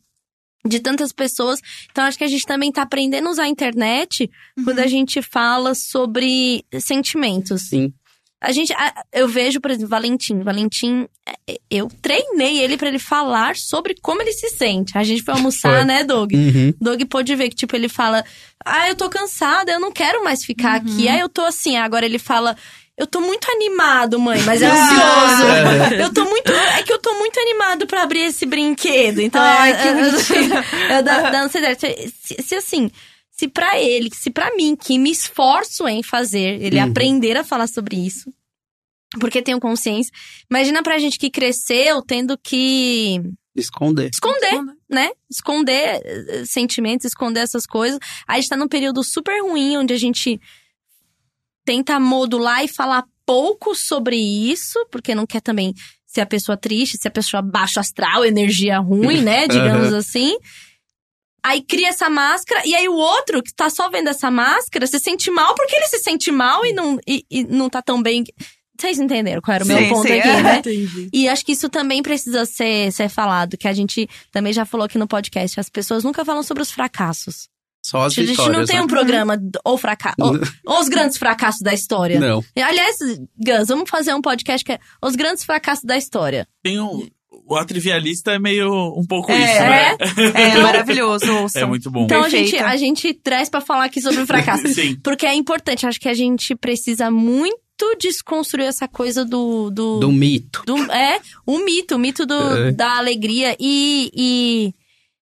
de tantas pessoas. Então, acho que a gente também tá aprendendo a usar a internet quando a gente fala sobre sentimentos. Sim. A gente, eu vejo, por exemplo, Valentim. Valentim, é, eu treinei ele pra ele falar sobre como ele se sente. A gente foi almoçar, Foi. né, Doug? Uhum. Doug pôde ver que, tipo, ele fala: Ah, eu tô cansada, eu não quero mais ficar aqui. Ah, eu tô assim. Agora ele fala. Eu tô muito animado, mãe, mas é ansioso. Eu tô muito. É que eu tô muito animado pra abrir esse brinquedo. Então, Ai, é, que é, bonitinho. é da, da ansiedade. Se, se assim, se pra ele, se pra mim, que me esforço em fazer, ele Uhum. aprender a falar sobre isso, porque tenho consciência. Imagina pra gente que cresceu tendo que Esconder. esconder, né? Esconder eh, sentimentos, esconder essas coisas. A gente tá num período super ruim, onde a gente tenta modular e falar pouco sobre isso, porque não quer também ser a pessoa triste, ser a pessoa baixo astral, energia ruim, né? Digamos assim. Aí cria essa máscara, e aí o outro que tá só vendo essa máscara se sente mal porque ele se sente mal e não, e, e não tá tão bem. Vocês entenderam qual era o meu Sim, ponto sim, aqui, é. né? Entendi. E acho que isso também precisa ser, ser falado, que a gente também já falou aqui no podcast. As pessoas nunca falam sobre os fracassos. Só as a gente vitórias. não tem né? um programa ou fracasso, ou, ou os grandes fracassos da história. Não. Aliás, Gus, vamos fazer um podcast que é os grandes fracassos da história. Tem um. O Atrivialista é meio um pouco É, isso, né? É maravilhoso. ouçam. É muito bom. Então a gente, a gente traz pra falar aqui sobre o fracasso. Sim. Porque é importante, acho que a gente precisa muito desconstruir essa coisa do. do, Do mito. do- é, o mito, o mito do, É. da alegria. E, e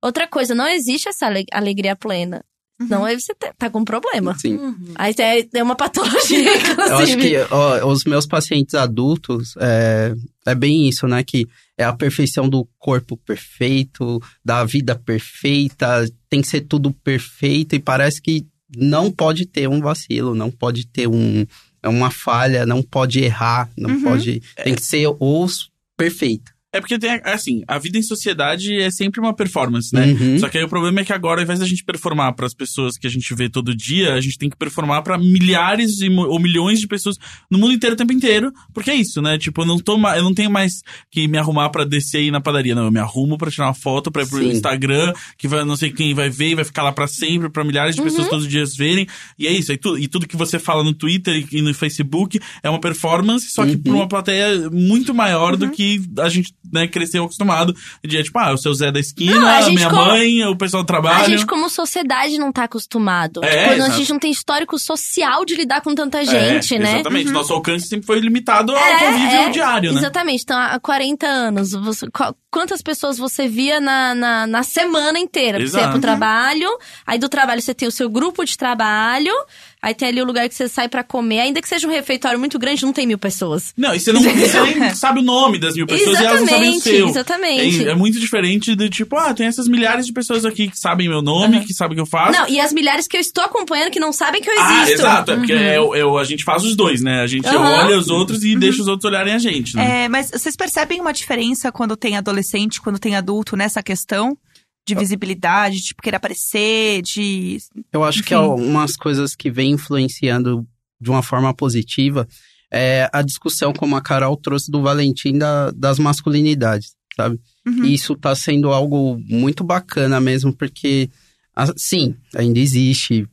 outra coisa, não existe essa ale- alegria plena. Não, aí você tá, tá com um problema. Sim. Aí tem, tem uma patologia, inclusive. Eu acho que ó, os meus pacientes adultos é, é bem isso, né? Que é a perfeição do corpo perfeito, da vida perfeita, tem que ser tudo perfeito e parece que não pode ter um vacilo, não pode ter um, uma falha, não pode errar, não Uhum. pode. Tem que ser os perfeito. É porque tem, assim, a vida em sociedade é sempre uma performance, né? Uhum. Só que aí o problema é que agora, ao invés da gente performar para as pessoas que a gente vê todo dia, a gente tem que performar para milhares e ou milhões de pessoas no mundo inteiro o tempo inteiro, porque é isso, né? Tipo, eu não tô eu não tenho mais que me arrumar para descer e ir na padaria, não, eu me arrumo para tirar uma foto para ir pro Sim. Instagram, que vai não sei quem vai ver e vai ficar lá para sempre, para milhares de pessoas todos os dias verem. E é isso, e, tu, e tudo que você fala no Twitter e, e no Facebook é uma performance, só que Uhum. pra uma plateia muito maior do que a gente, né, cresceu acostumado. De, tipo, ah, o seu Zé da esquina, Não, a minha como- mãe, o pessoal do trabalho. A gente, como sociedade, não tá acostumado. É, tipo, a exato. gente não tem histórico social de lidar com tanta É, gente, né? Exatamente. Nosso alcance sempre foi limitado ao É, convívio é, diário, né? Exatamente. Então, há 40 anos, você- qu- quantas pessoas você via na, na, na semana inteira? Você ia Exato. pro trabalho, aí do trabalho você tem o seu grupo de trabalho, Aí tem ali o lugar que você sai pra comer, ainda que seja um refeitório muito grande, não tem mil pessoas. Não, e você não você nem sabe o nome das mil pessoas e elas não sabem o Exatamente, seu. exatamente. É, é muito diferente de tipo, ah, tem essas milhares de pessoas aqui que sabem meu nome, que sabem o que eu faço. Não, e as milhares que eu estou acompanhando que não sabem que eu Ah, existo. exato. É porque é, o- é o- a gente faz os dois, né? A gente Aham. olha os outros e deixa os outros olharem a gente, né? É, mas vocês percebem uma diferença quando tem adolescente, quando tem adulto nessa questão? De visibilidade, de tipo, querer aparecer, de. Eu acho que Enfim. algumas coisas que vem influenciando de uma forma positiva é a discussão, como a Carol trouxe do Valentim, da- das masculinidades, sabe? Uhum. E isso tá sendo algo muito bacana mesmo, porque, ah, sim, ainda existe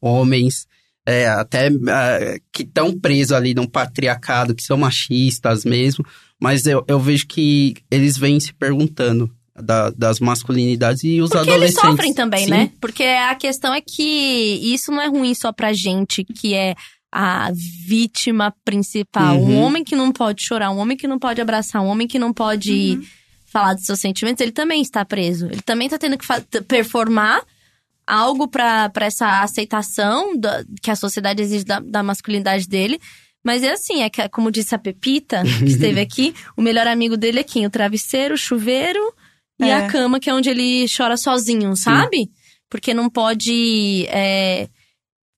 homens é, até ah, que estão presos ali num patriarcado, que são machistas mesmo, mas eu, eu vejo que eles vêm se perguntando da- das masculinidades e os Porque eles adolescentes. sofrem também, Sim. né? Porque a questão é que isso não é ruim só pra gente que é a vítima principal. Um Uhum. homem que não pode chorar, um homem que não pode abraçar, um homem que não pode falar dos seus sentimentos, ele também está preso. Ele também tá tendo que performar algo pra pra essa aceitação da- que a sociedade exige da, da masculinidade dele. Mas é assim, é que, como disse a Pepita, que esteve aqui, o melhor amigo dele é quem? O travesseiro, o chuveiro e É. a cama, que é onde ele chora sozinho, sabe? Porque não pode é,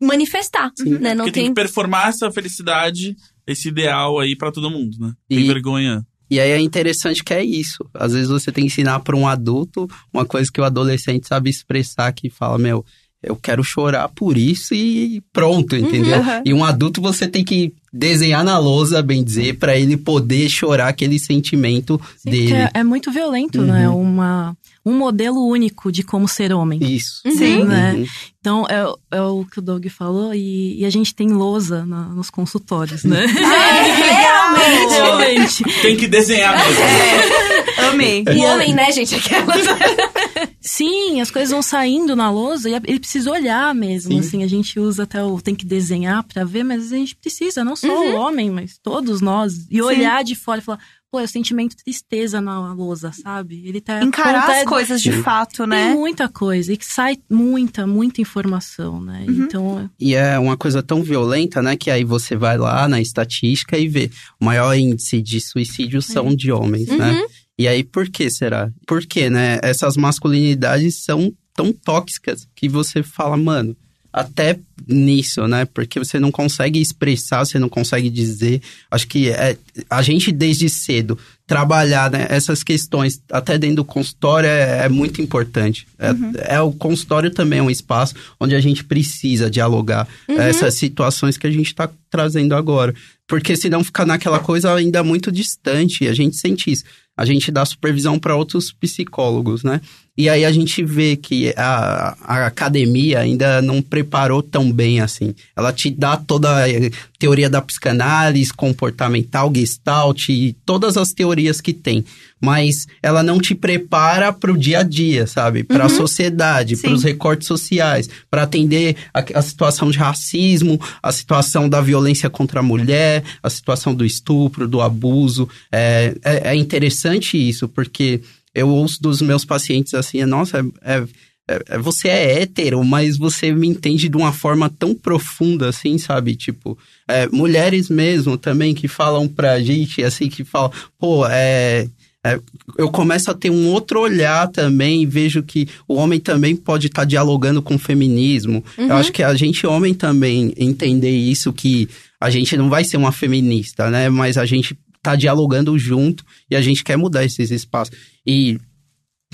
manifestar, né? Não Porque tem tem... que performar essa felicidade, esse ideal aí pra todo mundo, né? Tem E- vergonha. E aí é interessante que é isso. Às vezes você tem que ensinar para um adulto uma coisa que o adolescente sabe expressar, que fala, meu, eu quero chorar por isso e pronto, entendeu? Uhum. E um adulto você tem que desenhar na lousa, bem dizer, para ele poder chorar aquele sentimento Sim, dele. é, é muito violento, Uhum. né? Uma, um modelo único de como ser homem. Isso. Sim. Né? Uhum. Então, é, é o que o Doug falou, e, e a gente tem lousa na- nos consultórios, né? realmente! Realmente. Tem que desenhar mesmo. Amei. O homem, né, gente? Aquela... Sim, as coisas vão saindo na lousa e ele precisa olhar mesmo. Sim. Assim, a gente usa até o tem que desenhar pra ver, mas a gente precisa, não só Uhum. o homem, mas todos nós. E olhar de fora e falar, pô, eu sentimento de tristeza na lousa, sabe? Ele tá Encarar conta- as coisas de fato, Tem né? muita coisa e que sai muita, muita informação, né? Uhum. Então, E é uma coisa tão violenta, né? Que aí você vai lá na estatística e vê o maior índice de suicídio são de homens, né? Uhum. E aí, por que será? Por que, né? Essas masculinidades são tão tóxicas que você fala, mano, até nisso, né? Porque você não consegue expressar, você não consegue dizer. Acho que é, a gente, desde cedo, trabalhar né, essas questões, até dentro do consultório, é, é muito importante. É, é- o consultório também é um espaço onde a gente precisa dialogar essas situações que a gente está trazendo agora. Porque senão fica naquela coisa ainda muito distante. E a gente sente isso. A gente dá supervisão para outros psicólogos, né? E aí a gente vê que a, a academia ainda não preparou tão bem assim. Ela te dá toda a teoria da psicanálise, comportamental, gestalt e todas as teorias que tem. Mas ela não te prepara para o dia a dia, sabe? Para a sociedade, Sim. para os recortes sociais, para atender a, a situação de racismo, a situação da violência contra a mulher, a situação do estupro, do abuso. É, é, é interessante isso, porque eu ouço dos meus pacientes assim, nossa, é, é- é- você é hétero, mas você me entende de uma forma tão profunda, assim, sabe? Tipo, é, mulheres mesmo também que falam pra gente, assim, que falam, pô, é, é, eu começo a ter um outro olhar também vejo que o homem também pode estar dialogando com o feminismo. Eu acho que a gente, homem, também entender isso, que a gente não vai ser uma feminista, né? Mas a gente tá dialogando junto e a gente quer mudar esses espaços. E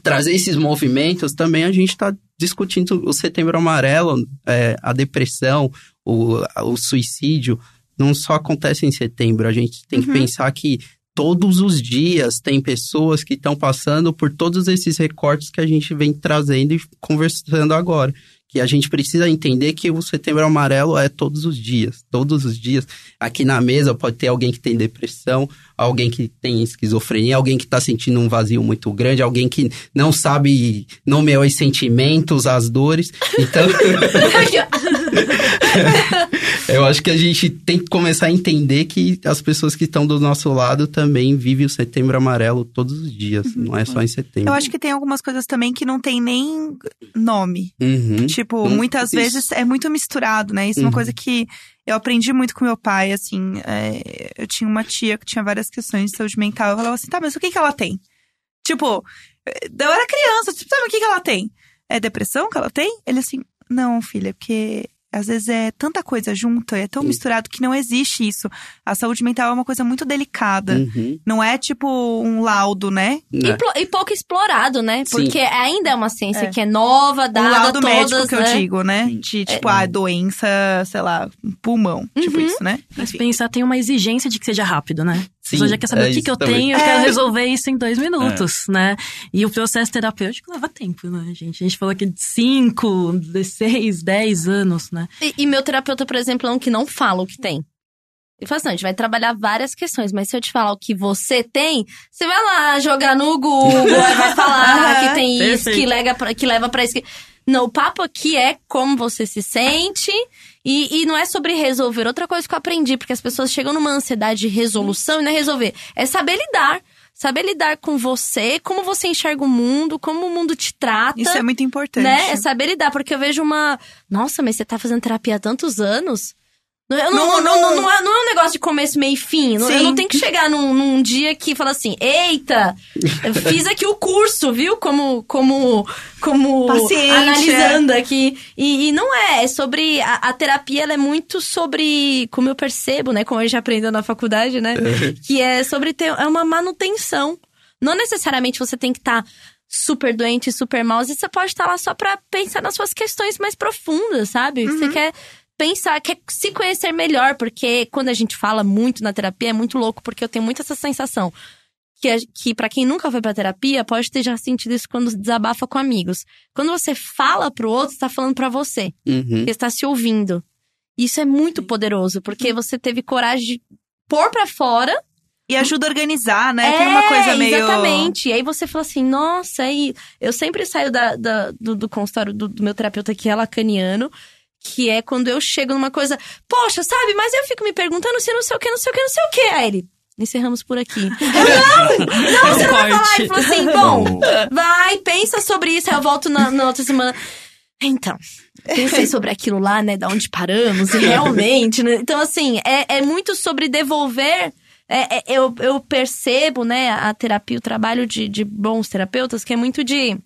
trazer esses movimentos também a gente está discutindo o setembro amarelo, é, a depressão, o, o suicídio, não só acontece em setembro. A gente tem que pensar que todos os dias tem pessoas que estão passando por todos esses recortes que a gente vem trazendo e conversando agora. Que a gente precisa entender que o setembro amarelo é todos os dias. Todos os dias. Aqui na mesa pode ter alguém que tem depressão, alguém que tem esquizofrenia, alguém que está sentindo um vazio muito grande, alguém que não sabe nomear os sentimentos, as dores. Então. Eu acho que a gente tem que começar a entender que as pessoas que estão do nosso lado também vivem o setembro amarelo todos os dias, não é só em setembro. Eu acho que tem algumas coisas também que não tem nem nome. Uhum. Tipo, muitas isso. vezes é muito misturado, né? Isso é uma Uhum. coisa que eu aprendi muito com meu pai, assim. é, eu tinha uma tia que tinha várias questões de saúde mental. Eu falava assim, tá, mas o que que ela tem? Tipo, eh, eu era criança, tipo, sabe o que que ela tem? É depressão que ela tem? Ele assim, não, filha, porque às vezes é tanta coisa junto, é tão Uhum. misturado que não existe isso. A saúde mental é uma coisa muito delicada. Uhum. Não é tipo um laudo, né? E, plo- e pouco explorado, né? Sim. Porque ainda é uma ciência É. que é nova, Um dada laudo todas, médico que eu né? digo, né? Sim. De tipo, ah, doença, sei lá, pulmão. Tipo Uhum. isso, né? Mas Enfim. pensar, tem uma exigência de que seja rápido, né? A Sim, pessoa já quer saber é o que, que eu também. tenho, eu É. quero resolver isso em dois minutos, né? E o processo terapêutico leva tempo, né, gente? A gente falou aqui de 5, 16, 10 anos, né? E, e meu terapeuta, por exemplo, é um que não fala o que tem. Ele fala assim, "Não, a gente vai trabalhar várias questões, mas se eu te falar o que você tem, você vai lá jogar no Google, vai falar que tem isso, que Perfeito. leva, pra, que leva pra isso. que- Não, o papo aqui é como você se sente e, e não é sobre resolver. Outra coisa que eu aprendi, porque as pessoas chegam numa ansiedade de resolução e não é resolver, é saber lidar. Saber lidar com você, como você enxerga o mundo, como o mundo te trata. Isso é muito importante. Né? É saber lidar, porque eu vejo uma. Nossa, mas você tá fazendo terapia há tantos anos? Não, não, Não, é, não é um negócio de começo, meio e fim. Não- Eu não tenho que chegar num, num dia que fala assim: eita, fiz aqui o curso, viu? Como. como, como Paciente, analisando aqui. E, e não é, é sobre. A, a terapia ela é muito sobre. Como eu percebo, né? Como a gente aprendeu na faculdade, né? que é sobre ter. É uma manutenção. Não necessariamente você tem que estar super doente, super mal. Às vezes você pode estar lá só pra pensar nas suas questões mais profundas, sabe? Você quer pensar, quer se conhecer melhor, porque quando a gente fala muito na terapia é muito louco, porque eu tenho muito essa sensação. Que, que para quem nunca foi pra terapia, pode ter já sentido isso quando desabafa com amigos. Quando você fala pro outro, você tá falando pra você. Uhum. Você está se ouvindo. Isso é muito poderoso, porque você teve coragem de pôr pra fora E ajuda a organizar, né? Tem uma coisa meio. É, Exatamente. E aí você fala assim, nossa, aí eu sempre saio da, da- do, do consultório do, do meu terapeuta que é lacaniano. Que é quando eu chego numa coisa, poxa, sabe, mas eu fico me perguntando se não sei o que, não sei o que, não sei o que. Aí ele, encerramos por aqui. Eu, não, não, você não vai falar. Ele falou assim, bom, vai, pensa sobre isso. Aí eu volto na, na outra semana. Então, pensei sobre aquilo lá, né, da onde paramos, e realmente, né? Então, assim, é, é muito sobre devolver. É, é, eu, eu percebo, né, a terapia, o trabalho de, de bons terapeutas, que é muito de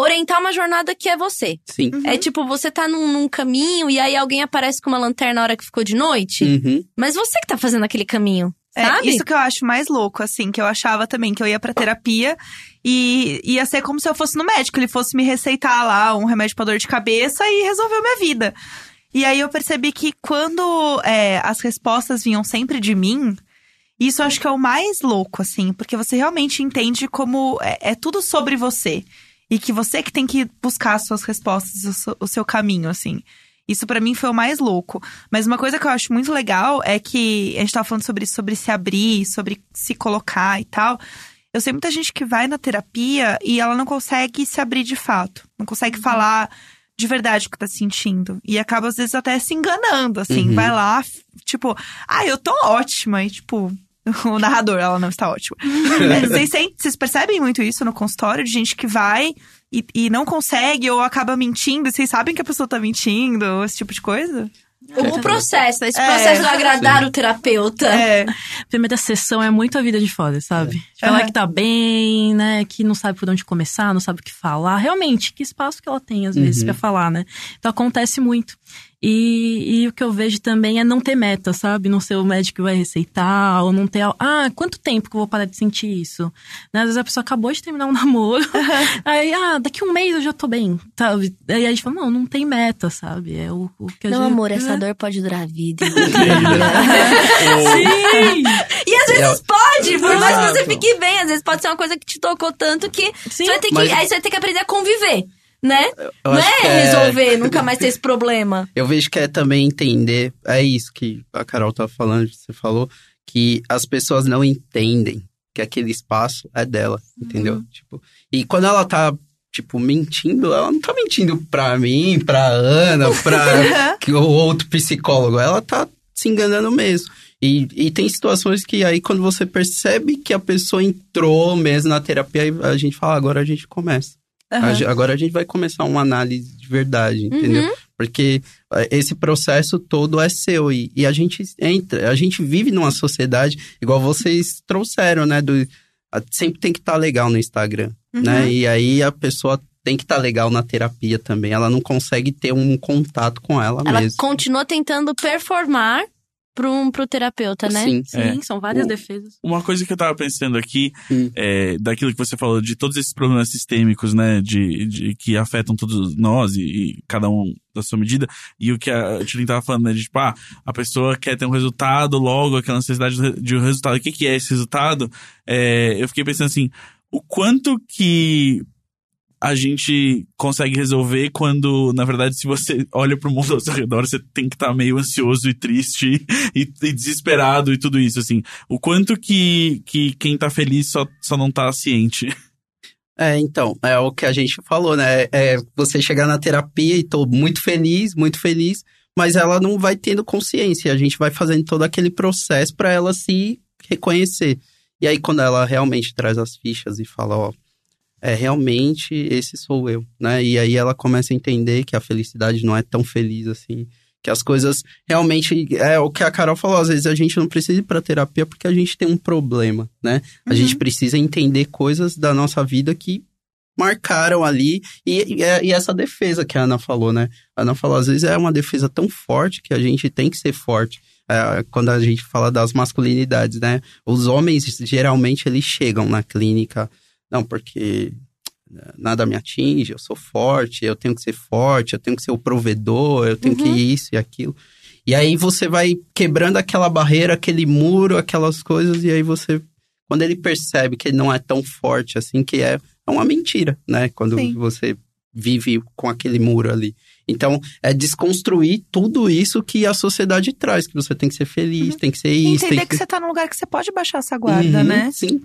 orientar uma jornada que é você. Sim. É tipo, você tá num, num caminho e aí alguém aparece com uma lanterna na hora que ficou de noite, Uhum. mas você que tá fazendo aquele caminho, É, sabe? isso que eu acho mais louco, assim, que eu achava também que eu ia pra terapia e ia ser como se eu fosse no médico, ele fosse me receitar lá um remédio pra dor de cabeça e resolveu minha vida. E aí eu percebi que quando é, as respostas vinham sempre de mim, isso eu acho que é o mais louco, assim, porque você realmente entende como é, é tudo sobre você. E que você que tem que buscar as suas respostas, o seu, o seu caminho, assim. Isso pra mim foi o mais louco. Mas uma coisa que eu acho muito legal é que a gente tava falando sobre isso, sobre se abrir, sobre se colocar e tal. Eu sei muita gente que vai na terapia e ela não consegue se abrir de fato. Não consegue falar de verdade o que tá sentindo. E acaba, às vezes, até se enganando, assim. Uhum. Vai lá, tipo, ah, eu tô ótima. E, tipo, o narrador, ela não está ótima. Vocês, vocês percebem muito isso no consultório? De gente que vai e, e não consegue ou acaba mentindo. E vocês sabem que a pessoa tá mentindo, ou esse tipo de coisa? O, processo, esse É. processo de agradar o terapeuta. É. Primeira sessão é muito a vida de fora, sabe? É. Falar Aham. que tá bem, né? Que não sabe por onde começar, não sabe o que falar. Realmente, que espaço que ela tem, às vezes, Uhum. pra falar, né? Então acontece muito. E, e o que eu vejo também é não ter meta, sabe? Não ser o médico que vai receitar, ou não ter. Ah, quanto tempo que eu vou parar de sentir isso? Né? Às vezes a pessoa acabou de terminar um namoro, aí, ah, daqui um mês eu já tô bem, sabe? Aí a gente fala, não, não tem meta, sabe? É o, o que a Não, gente. amor, essa né? dor pode durar a vida. Sim! E às vezes pode, por mais que você fique bem, às vezes pode ser uma coisa que te tocou tanto que Sim, você vai ter que, mas- aí você vai ter que aprender a conviver, né? Eu não acho é, é- resolver, nunca mais ter esse problema. Eu vejo que é também entender, é isso que a Carol tava falando, você falou, que as pessoas não entendem que aquele espaço é dela, entendeu? Tipo, e quando ela tá tipo, mentindo, ela não tá mentindo pra mim, pra Ana, pra que- o outro psicólogo. Ela tá se enganando mesmo. E, e tem situações que aí, quando você percebe que a pessoa entrou mesmo na terapia, a gente fala, agora a gente começa. Ge- agora a gente vai começar uma análise de verdade, entendeu? Porque eh, esse processo todo é seu e, e a gente entra, a gente vive numa sociedade, igual vocês trouxeram, né? Do, sempre tem que estar legal no Instagram, né? E aí a pessoa tem que estar legal na terapia também. Ela não consegue ter um contato com ela, Ela mesmo. continua tentando performar pro, pro terapeuta, né? Sim. Sim, É. são várias O- defesas. Uma coisa que eu tava pensando aqui, Hum. é, daquilo que você falou, de todos esses problemas sistêmicos, né, de, de que afetam todos nós e, e cada um da sua medida, e o que a Tilin tava falando, né, de tipo, ah, a pessoa quer ter um resultado logo, aquela necessidade de um resultado. O que que é esse resultado? É, eu fiquei pensando assim, o quanto que a gente consegue resolver quando, na verdade, se você olha pro mundo ao seu redor, você tem que estar meio ansioso e triste e, e desesperado e tudo isso, assim. O quanto que, que quem tá feliz só, só não tá ciente. É, então, é o que a gente falou, né? É você chegar na terapia e tô muito feliz, muito feliz, mas ela não vai tendo consciência. A gente vai fazendo todo aquele processo para ela se reconhecer. E aí, quando ela realmente traz as fichas e fala, ó, é realmente esse sou eu, né? E aí ela começa a entender que a felicidade não é tão feliz assim. Que as coisas realmente. É o que a Carol falou, às vezes a gente não precisa ir pra terapia porque a gente tem um problema, né? A gente precisa entender coisas da nossa vida que marcaram ali. E, e, é- e essa defesa que a Ana falou, né? A Ana falou, às vezes é uma defesa tão forte que a gente tem que ser forte. É, quando a gente fala das masculinidades, né? Os homens, geralmente, eles chegam na clínica, não, porque nada me atinge, eu sou forte, eu tenho que ser forte, eu tenho que ser o provedor, eu tenho que isso e aquilo. E aí você vai quebrando aquela barreira, aquele muro, aquelas coisas, e aí você, quando ele percebe que ele não é tão forte assim, que é, é uma mentira, né? Quando Sim. você vive com aquele muro ali. Então, é desconstruir tudo isso que a sociedade traz, que você tem que ser feliz, tem que ser isso, entender tem que você tá num lugar que você pode baixar essa guarda, Uhum, né? Sim.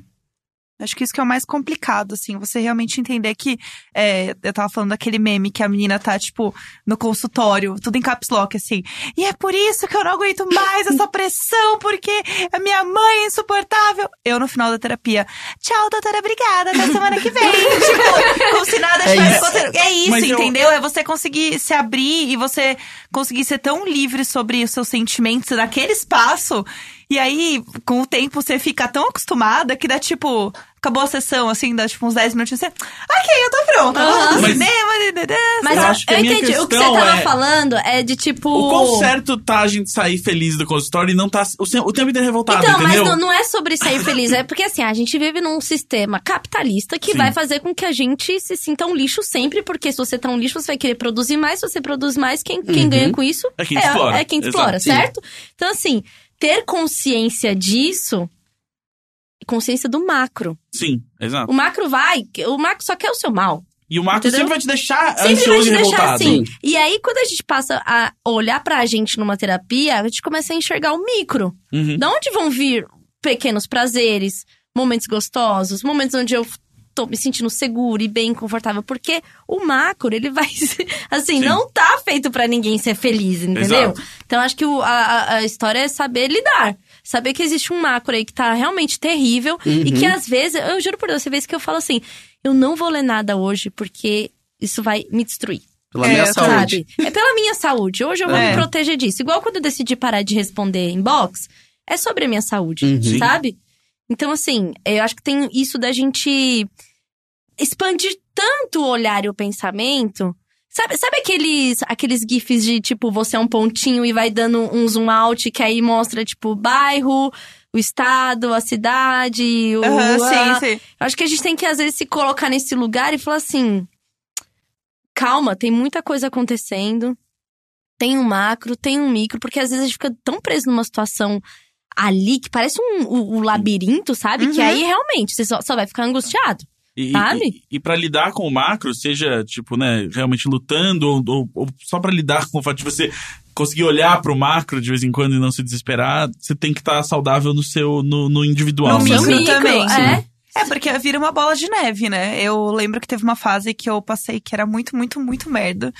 Acho que isso que é o mais complicado, assim, você realmente entender que. é, eu tava falando daquele meme que a menina tá, tipo, no consultório, tudo em caps lock, assim. E é por isso que eu não aguento mais essa pressão, porque a minha mãe é insuportável. Eu, no final da terapia, tchau, doutora, obrigada, até semana que vem. tipo, como se nada É tivesse isso. É isso, Mas eu- entendeu? É você conseguir se abrir e você conseguir ser tão livre sobre os seus sentimentos naquele espaço. E aí, com o tempo, você fica tão acostumada que dá tipo. Acabou a sessão, assim, dá tipo uns 10 minutinhos. Você. Ok, eu tô pronta. No Mas- cinema. dadadá, Mas Eu acho que a eu minha entendi. O que você tava é- falando é de tipo. O quão certo tá a gente sair feliz do consultório e não tá o, o tempo inteiro revoltado, Então, mas entendeu? não, não é sobre sair feliz, é porque assim, a gente vive num sistema capitalista que Sim. vai fazer com que a gente se sinta um lixo sempre, porque se você tá um lixo, você vai querer produzir mais, se você produz mais, quem, quem Uhum. ganha com isso É quem explora. é quem Exato. explora, Sim. certo? Então, assim, ter consciência disso, consciência do macro. Sim, exato. O macro vai, o macro só quer o seu mal. E o Marco Entendeu? sempre vai te deixar Sempre vai ansioso te e deixar assim. E aí, quando a gente passa a olhar pra gente numa terapia, a gente começa a enxergar o micro. Uhum. Da onde vão vir pequenos prazeres, momentos gostosos, momentos onde eu tô me sentindo seguro e bem confortável? Porque o macro, ele vai. Assim, Sim. não tá feito pra ninguém ser feliz, entendeu? Exato. Então, acho que o- a, a- história é saber lidar. Saber que existe um macro aí que tá realmente terrível e que às vezes, eu juro por Deus, tem vezes que eu falo assim: eu não vou ler nada hoje porque isso vai me destruir. Pela É, minha saúde. Sabe? É pela minha saúde. Hoje eu vou É. me proteger disso. Igual quando eu decidi parar de responder inbox, é sobre a minha saúde, Uhum. sabe? Então, assim, eu acho que tem isso da gente expandir tanto o olhar e o pensamento. Sabe, sabe aqueles, aqueles GIFs de tipo, você é um pontinho e vai dando um zoom out que aí mostra, tipo, o bairro, o estado, a cidade, o. A- sim, sim. eu acho que a gente tem que, às vezes, se colocar nesse lugar e falar assim: calma, tem muita coisa acontecendo. Tem um macro, tem um micro, porque às vezes a gente fica tão preso numa situação ali que parece um, um- um labirinto, sabe? Que Uhum. aí realmente você só, só vai ficar angustiado. E, Sabe? E, e para lidar com o macro, seja, tipo, né, realmente lutando, ou, ou- ou só pra lidar com o fato de você conseguir olhar pro macro de vez em quando e não se desesperar, você tem que estar saudável no seu, no, no individual. No né? micro também. É. É, porque vira uma bola de neve, né? Eu lembro que teve uma fase que eu passei que era muito, muito, muito merda.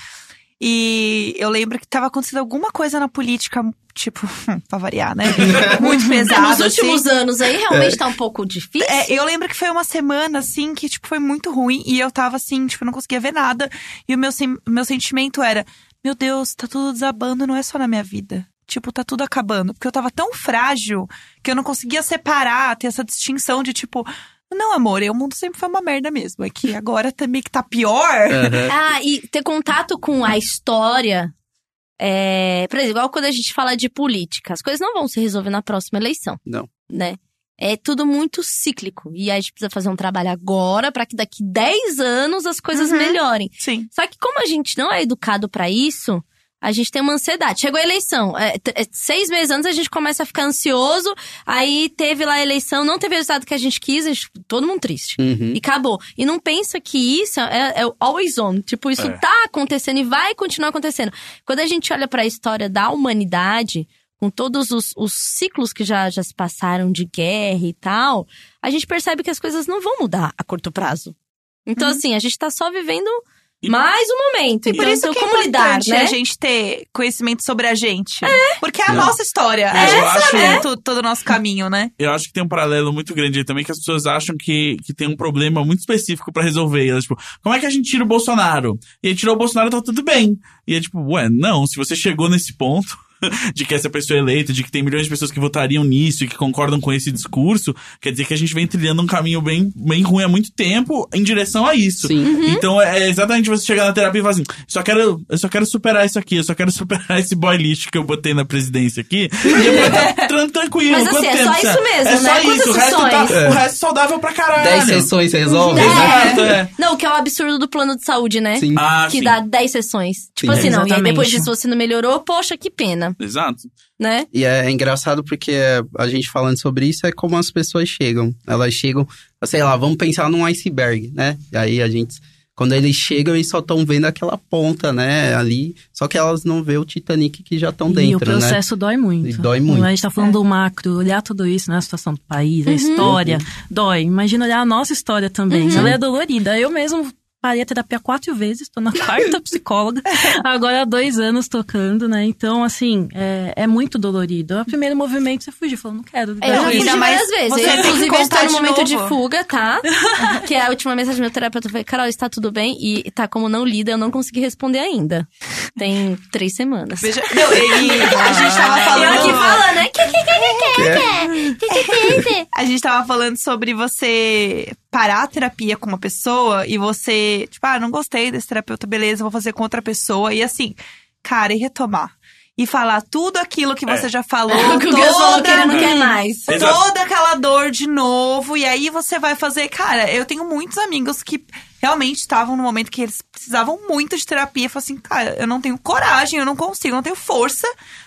E eu lembro que tava acontecendo alguma coisa na política, tipo, pra variar, né? Muito pesada. Nos últimos assim. anos aí realmente tá um pouco difícil. É, eu lembro que foi uma semana, assim, que, tipo, foi muito ruim. E eu tava, assim, tipo, não conseguia ver nada. E o meu, meu sentimento era, meu Deus, tá tudo desabando, não é só na minha vida. Tipo, tá tudo acabando. Porque eu tava tão frágil que eu não conseguia separar, ter essa distinção de, tipo... Não, amor, o mundo sempre foi uma merda mesmo. É que agora também que tá pior. Aham. Ah, e ter contato com a história. É, por exemplo, igual quando a gente fala de política, as coisas não vão se resolver na próxima eleição. Não. Né? É tudo muito cíclico. E aí a gente precisa fazer um trabalho agora para que daqui 10 anos as coisas Uhum. melhorem. Sim. Só que como a gente não é educado para isso, a gente tem uma ansiedade. Chegou a eleição, é, é, seis meses antes a gente começa a ficar ansioso, aí teve lá a eleição, não teve o resultado que a gente quis, a gente- todo mundo triste. Uhum. E acabou. E não pensa que isso é, é o always on. Tipo, isso É. tá acontecendo e vai continuar acontecendo. Quando a gente olha pra história da humanidade, com todos os, os ciclos que já, já se passaram de guerra e tal, a gente percebe que as coisas não vão mudar a curto prazo. Então, assim, a gente tá só vivendo mais um momento. E por Então, isso que é como lidar, importante né? a gente ter conhecimento sobre a gente. Porque é a Não. nossa história. Eu É acho- essa é to- todo o nosso caminho, né? Eu acho que tem um paralelo muito grande aí também, que as pessoas acham que, que tem um problema muito específico pra resolver. Elas, tipo, como é que a gente tira o Bolsonaro? E aí tirou o Bolsonaro, tá tudo bem. E é tipo, ué, não, se você chegou nesse ponto de que essa pessoa é eleita, de que tem milhões de pessoas que votariam nisso e que concordam com esse discurso, quer dizer que a gente vem trilhando um caminho bem, bem ruim há muito tempo em direção a isso. Sim. Uhum. Então é exatamente você chegar na terapia e falar assim: só quero, eu só quero superar isso aqui, eu só quero superar esse boy lixo que eu botei na presidência aqui. E eu vou tá tran- tranquilo. Mas, assim, é tempo só você- isso mesmo, É só né? isso, Quantas o resto, tá, sessões? o resto saudável pra caralho. Dez sessões resolve, É. Exato, é. Não, o que é o absurdo do plano de saúde, né? Sim. Ah, que sim. dá 10 sessões. Tipo Sim, assim, não. E aí exatamente. depois disso você não melhorou, poxa, que pena, Exato. né? E é engraçado porque a gente falando sobre isso é como as pessoas chegam. Elas chegam, sei lá, vamos pensar num iceberg, né? E aí a gente. Quando eles chegam, eles só estão vendo aquela ponta, né? Ali. Só que elas não vê o Titanic que já estão e o dentro, né? processo dói muito. E dói muito. A gente tá falando do macro, olhar tudo isso, né? A situação do país, a história, dói. Imagina olhar a nossa história também. Ela é dolorida. Eu mesmo parei a terapia quatro vezes, tô na quarta psicóloga, agora há dois anos tocando, né? Então, assim, é, é muito dolorido. O primeiro movimento você fugiu, falou, não quero. É, Eu já Não, fugi várias vezes. você Eu, que inclusive, estou no de momento de novo. fuga, tá? que é a última mensagem do meu terapeuta foi, Carol, está tudo bem? E tá como não lida, eu não consegui responder ainda. Tem três semanas. Veja, não, e a gente tava Eu falando. aqui fala, né? Que, que, que, que, que, que, que, que, que. A gente tava falando sobre você parar a terapia com uma pessoa e você, tipo, ah, não gostei desse terapeuta, beleza, vou fazer com outra pessoa. E assim, cara, e retomar. E falar tudo aquilo que você É. já falou. O que o Gus falou que ele não toda- quer mais. Toda aquela dor de novo. E aí você vai fazer. Cara, eu tenho muitos amigos que realmente estavam no momento que eles precisavam muito de terapia. Falaram assim, cara, eu não tenho coragem, eu não consigo, eu não tenho força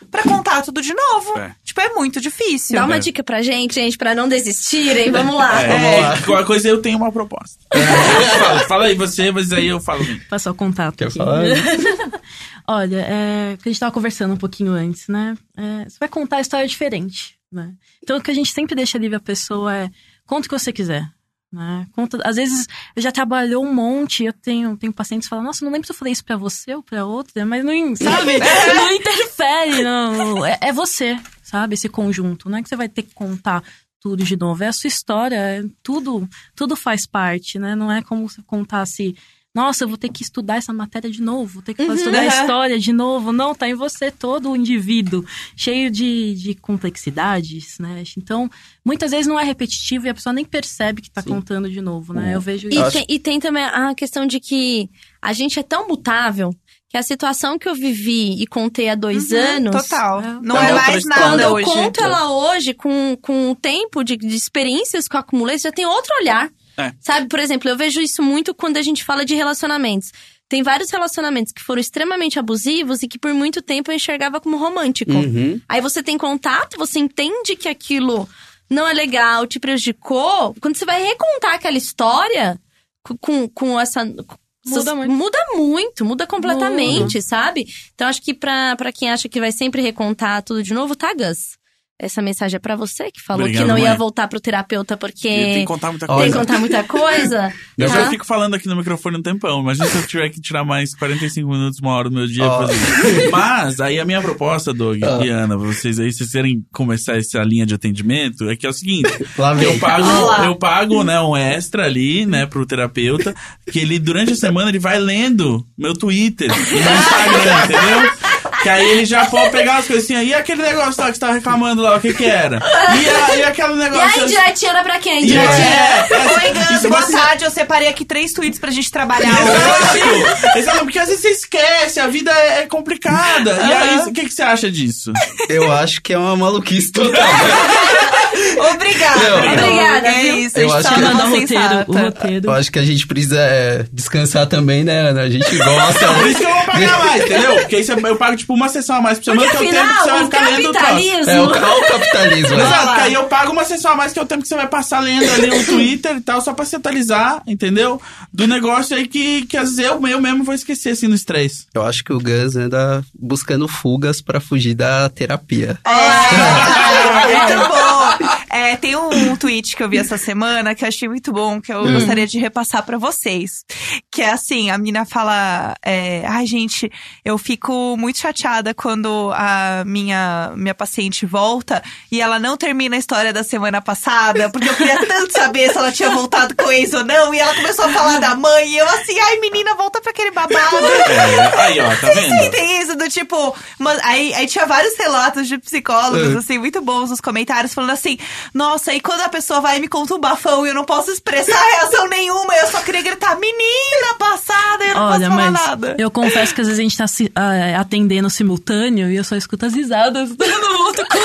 pra contar tudo de novo. É. Tipo, é muito difícil. Dá uma É. dica pra gente, gente, pra não desistirem. Vamos lá. É, Vamos lá. Qualquer coisa eu tenho uma proposta. fala, fala aí você, mas aí eu falo. Passar o contato Quer aqui. falar? Olha, é, que a gente tava conversando um pouquinho antes, né? É, você vai contar a história diferente, né? Então, o que a gente sempre deixa livre a pessoa é conta o que você quiser. Né? Conta, às vezes eu já trabalhou um monte, eu tenho, tenho pacientes que falam, nossa, não lembro se eu falei isso pra você ou pra outra, mas não, sabe? não interfere, não. É, é você, sabe? Esse conjunto. Não é que você vai ter que contar tudo de novo. É a sua história, é tudo, tudo faz parte, né? Não é como se contasse, nossa, eu vou ter que estudar essa matéria de novo, vou ter que estudar a Uhum. história de novo. Não, tá em você todo o indivíduo, cheio de, de complexidades, né? Então, muitas vezes não é repetitivo e a pessoa nem percebe que tá Sim. contando de novo, né? Uhum. Eu vejo E isso. tem, e tem também a questão de que a gente é tão mutável que a situação que eu vivi e contei há dois Uhum, anos. Total. É. Não É é, mais história. Quando nada eu hoje. conto ela hoje, com, com o tempo de, de experiências que eu acumulei, já tem outro olhar. É. Sabe, por exemplo, eu vejo isso muito quando a gente fala de relacionamentos. Tem vários relacionamentos que foram extremamente abusivos e que por muito tempo eu enxergava como romântico. Uhum. Aí você tem contato, você entende que aquilo não é legal, te prejudicou. Quando você vai recontar aquela história com, com, com essa. Muda muito. Muda muito, muda completamente, sabe? Então acho que pra, pra quem acha que vai sempre recontar tudo de novo, tá Gus. Essa mensagem é pra você que falou Obrigado, que não ia mãe. voltar pro terapeuta porque Tem que contar muita tem coisa. que contar muita coisa. Eu tá? já fico falando aqui no microfone um tempão. Imagina se eu tiver que tirar mais 45 minutos, uma hora do meu dia pra fazer. Mas, aí a minha proposta, Doug Ah. e Ana, pra vocês aí, se vocês querem começar essa linha de atendimento, é que é o seguinte. Eu pago, eu pago, né, um extra ali, né, pro terapeuta, que ele, durante a semana, ele vai lendo meu Twitter e meu Instagram, entendeu? Que aí ele já pode pegar as coisinhas. E aquele negócio lá que você tava reclamando lá, o que que era? E, a, e aquele E negócio... aí, direitinho era pra quem? E Direitinho. é, é, Oi, Gans, isso boa tarde. Eu separei aqui três tweets pra gente trabalhar hoje. Exato! Porque às vezes você esquece, a vida é é complicada. E aí, o que, que você acha disso? Eu acho que é uma maluquice total. Obrigada. Não. Obrigada, É isso, a Eu gente acho tá que- numa Manda o roteiro, o roteiro. Eu acho que a gente precisa é, descansar também, né, Ana? A gente gosta. Por isso que eu vou pagar mais, entendeu? Porque aí você- eu pago tipo uma sessão a mais por semana, Porque que é o tempo que você vai ficar lendo o troço. É o, o capitalismo. né? Exato, que aí eu pago uma sessão a mais, que é o tempo que você vai passar lendo ali o Twitter e tal, só pra se atualizar, entendeu? Do negócio aí que, que às vezes eu, eu mesmo vou esquecer, assim, no estresse. Eu acho que o Gus anda buscando fugas pra fugir da terapia. É, muito bom. É, tem um tweet que eu vi essa semana que eu achei muito bom, que eu gostaria de repassar pra vocês. Que é assim, a menina fala, é, ai gente, eu fico muito chateada quando a minha, minha paciente volta e ela não termina a história da semana passada, porque eu queria tanto saber se ela tinha voltado com ex ou não, e ela começou a falar da mãe, e eu assim, ai menina, volta pra aquele babado. É, aí ó, tá vendo? Sentem isso do tipo. mas aí, aí tinha vários relatos de psicólogos, É. assim, muito bons nos comentários, falando assim: Nossa, e quando a pessoa vai e me conta um bafão e eu não posso expressar reação nenhuma, eu só queria gritar, menina passada, eu não Olha, posso falar mas nada. eu confesso que às vezes a gente tá se- ah, atendendo simultâneo e eu só escuto as risadas do outro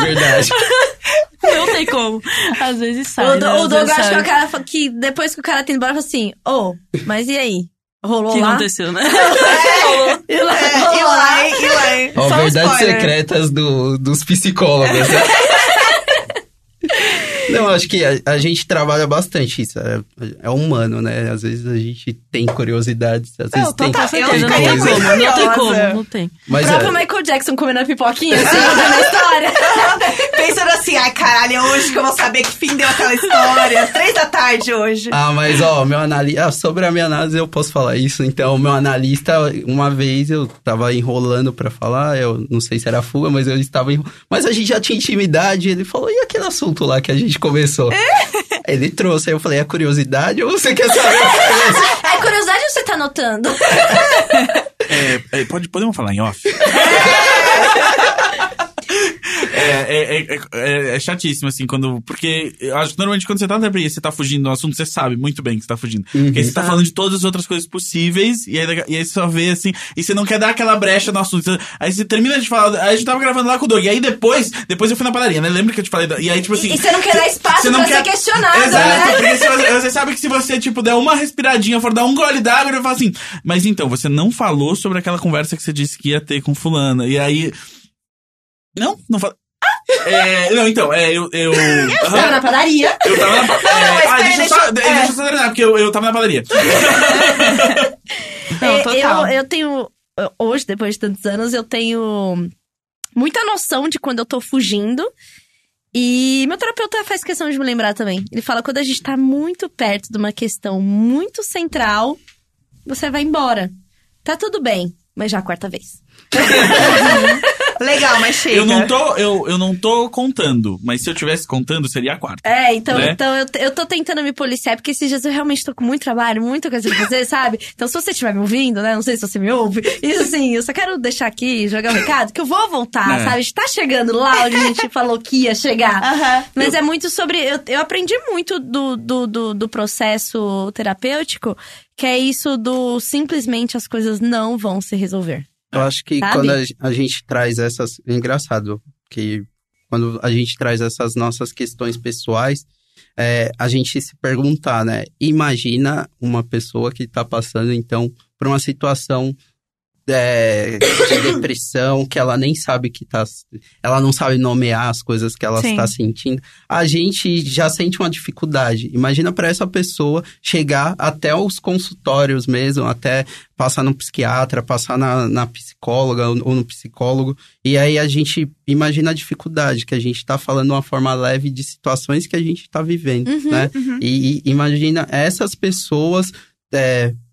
Verdade. Não tem como. Às vezes sai. O, né? O Doug vezes acho que o cara que depois que o cara tem embora, fala assim, ô, mas e aí? Rolou O que lá? aconteceu, né? E lá, É, rolou e lá? lá, hein, e lá, hein. Ó, Só um verdades spoiler. secretas do, dos psicólogos. né? Não, acho que a, a gente trabalha bastante isso. É, é humano, né? Às vezes a gente tem curiosidades, às vezes Não, tem, tem eu Mas não tem coisa. como, não tem como, não tem. O Mas próprio é, Michael Jackson comendo a pipoquinha, assim, contando a história. Pensando assim, ai caralho, é hoje que eu vou saber que fim deu aquela história. Três da tarde hoje. Ah, mas ó, meu analista. Ah, sobre a minha análise eu posso falar isso. Então, meu analista, uma vez eu tava enrolando pra falar, eu não sei se era fuga, mas eu estava enro... Mas a gente já tinha intimidade. Ele falou, e aquele assunto lá que a gente começou? Ele trouxe, aí eu falei, é curiosidade ou você quer saber? É curiosidade ou você tá anotando? É, é, pode, podemos falar em off? É, é, é, é, é chatíssimo, assim, quando. Porque eu acho que normalmente quando você tá na terapia e você tá fugindo do assunto, você sabe muito bem que você tá fugindo. Porque aí você tá falando de todas as outras coisas possíveis, e aí, e aí você só vê assim, e você não quer dar aquela brecha no assunto. Você- Aí você termina de falar. Aí a gente tava gravando lá com o Doug, e aí depois, depois eu fui na padaria, né? Lembra que eu te falei? da- E aí, tipo assim. E você não quer dar espaço você não pra quer- ser questionado, Exato, né? porque você, você sabe que se você, tipo, der uma respiradinha, for dar um gole d'água, ele fala assim, mas então, você não falou sobre aquela conversa que você disse que ia ter com fulana. E aí. Não, não falei. É, não, então, é, eu. Eu, Tava Aham, na padaria. eu tava na. mas É, ah, deixa, eu deixa só, eu- deixa é. eu só terminar, porque eu, eu tava na padaria. Não, É, total. Eu, eu tenho. Hoje, depois de tantos anos, eu tenho muita noção de quando eu tô fugindo. E meu terapeuta faz questão de me lembrar também. Ele fala: quando a gente tá muito perto de uma questão muito central, você vai embora. Tá tudo bem, mas já é a quarta vez. Legal, mas chega. Eu não tô, eu, eu não tô contando, mas se eu tivesse contando, seria a quarta. É, então, Né? então eu, eu tô tentando me policiar, porque esses dias eu realmente tô com muito trabalho, muita coisa pra fazer, sabe? Então, se você estiver me ouvindo, né? Não sei se você me ouve. Isso assim, eu só quero deixar aqui, jogar um recado, que eu vou voltar, É. sabe? A gente tá chegando lá onde a gente falou que ia chegar. Aham. Mas é muito sobre. Eu, eu aprendi muito do, do, do, do processo terapêutico, que é isso do simplesmente as coisas não vão se resolver. Eu acho que Sabe? quando a, gente traz essas. É engraçado que quando a gente traz essas nossas questões pessoais, é, a gente se perguntar, né? Imagina uma pessoa que tá passando, então, por uma situação é, de depressão, que ela nem sabe que tá. Ela não sabe nomear as coisas que ela Sim. está sentindo. A gente já sente uma dificuldade. Imagina para essa pessoa chegar até os consultórios mesmo, até passar no psiquiatra, passar na, na psicóloga ou ou no psicólogo. E aí a gente imagina a dificuldade, que a gente está falando de uma forma leve de situações que a gente está vivendo, Uhum, né? E, e imagina essas pessoas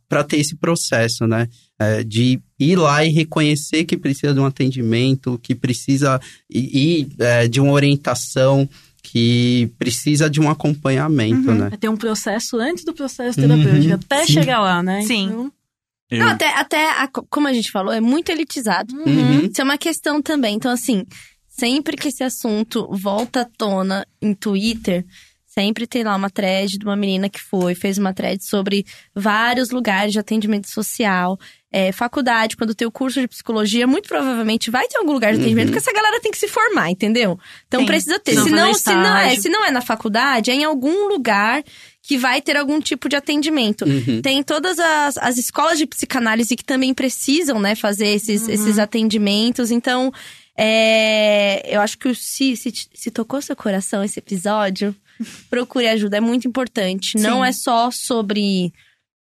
para ter esse processo, né? É, de ir lá e reconhecer que precisa de um atendimento, que precisa ir, é, de uma orientação, que precisa de um acompanhamento, né? É ter um processo antes do processo terapêutico, Uhum, até sim. chegar lá, né? Sim. Então, Não, até, até a- como a gente falou, é muito elitizado. Uhum. Isso é uma questão também. Então, assim, sempre que esse assunto volta à tona em Twitter, sempre tem lá uma thread de uma menina que foi, fez uma thread sobre vários lugares de atendimento social. É, faculdade, quando tem o curso de psicologia, muito provavelmente vai ter algum lugar de atendimento, Uhum. porque essa galera tem que se formar, entendeu? Então Sim. precisa ter. Se não Se não, não é, se não é na faculdade, é em algum lugar que vai ter algum tipo de atendimento. Uhum. Tem todas as, as escolas de psicanálise que também precisam, né, fazer esses, esses atendimentos. Então, é, eu acho que se, se, se tocou seu coração esse episódio, procure ajuda, é muito importante. Não Sim. é só sobre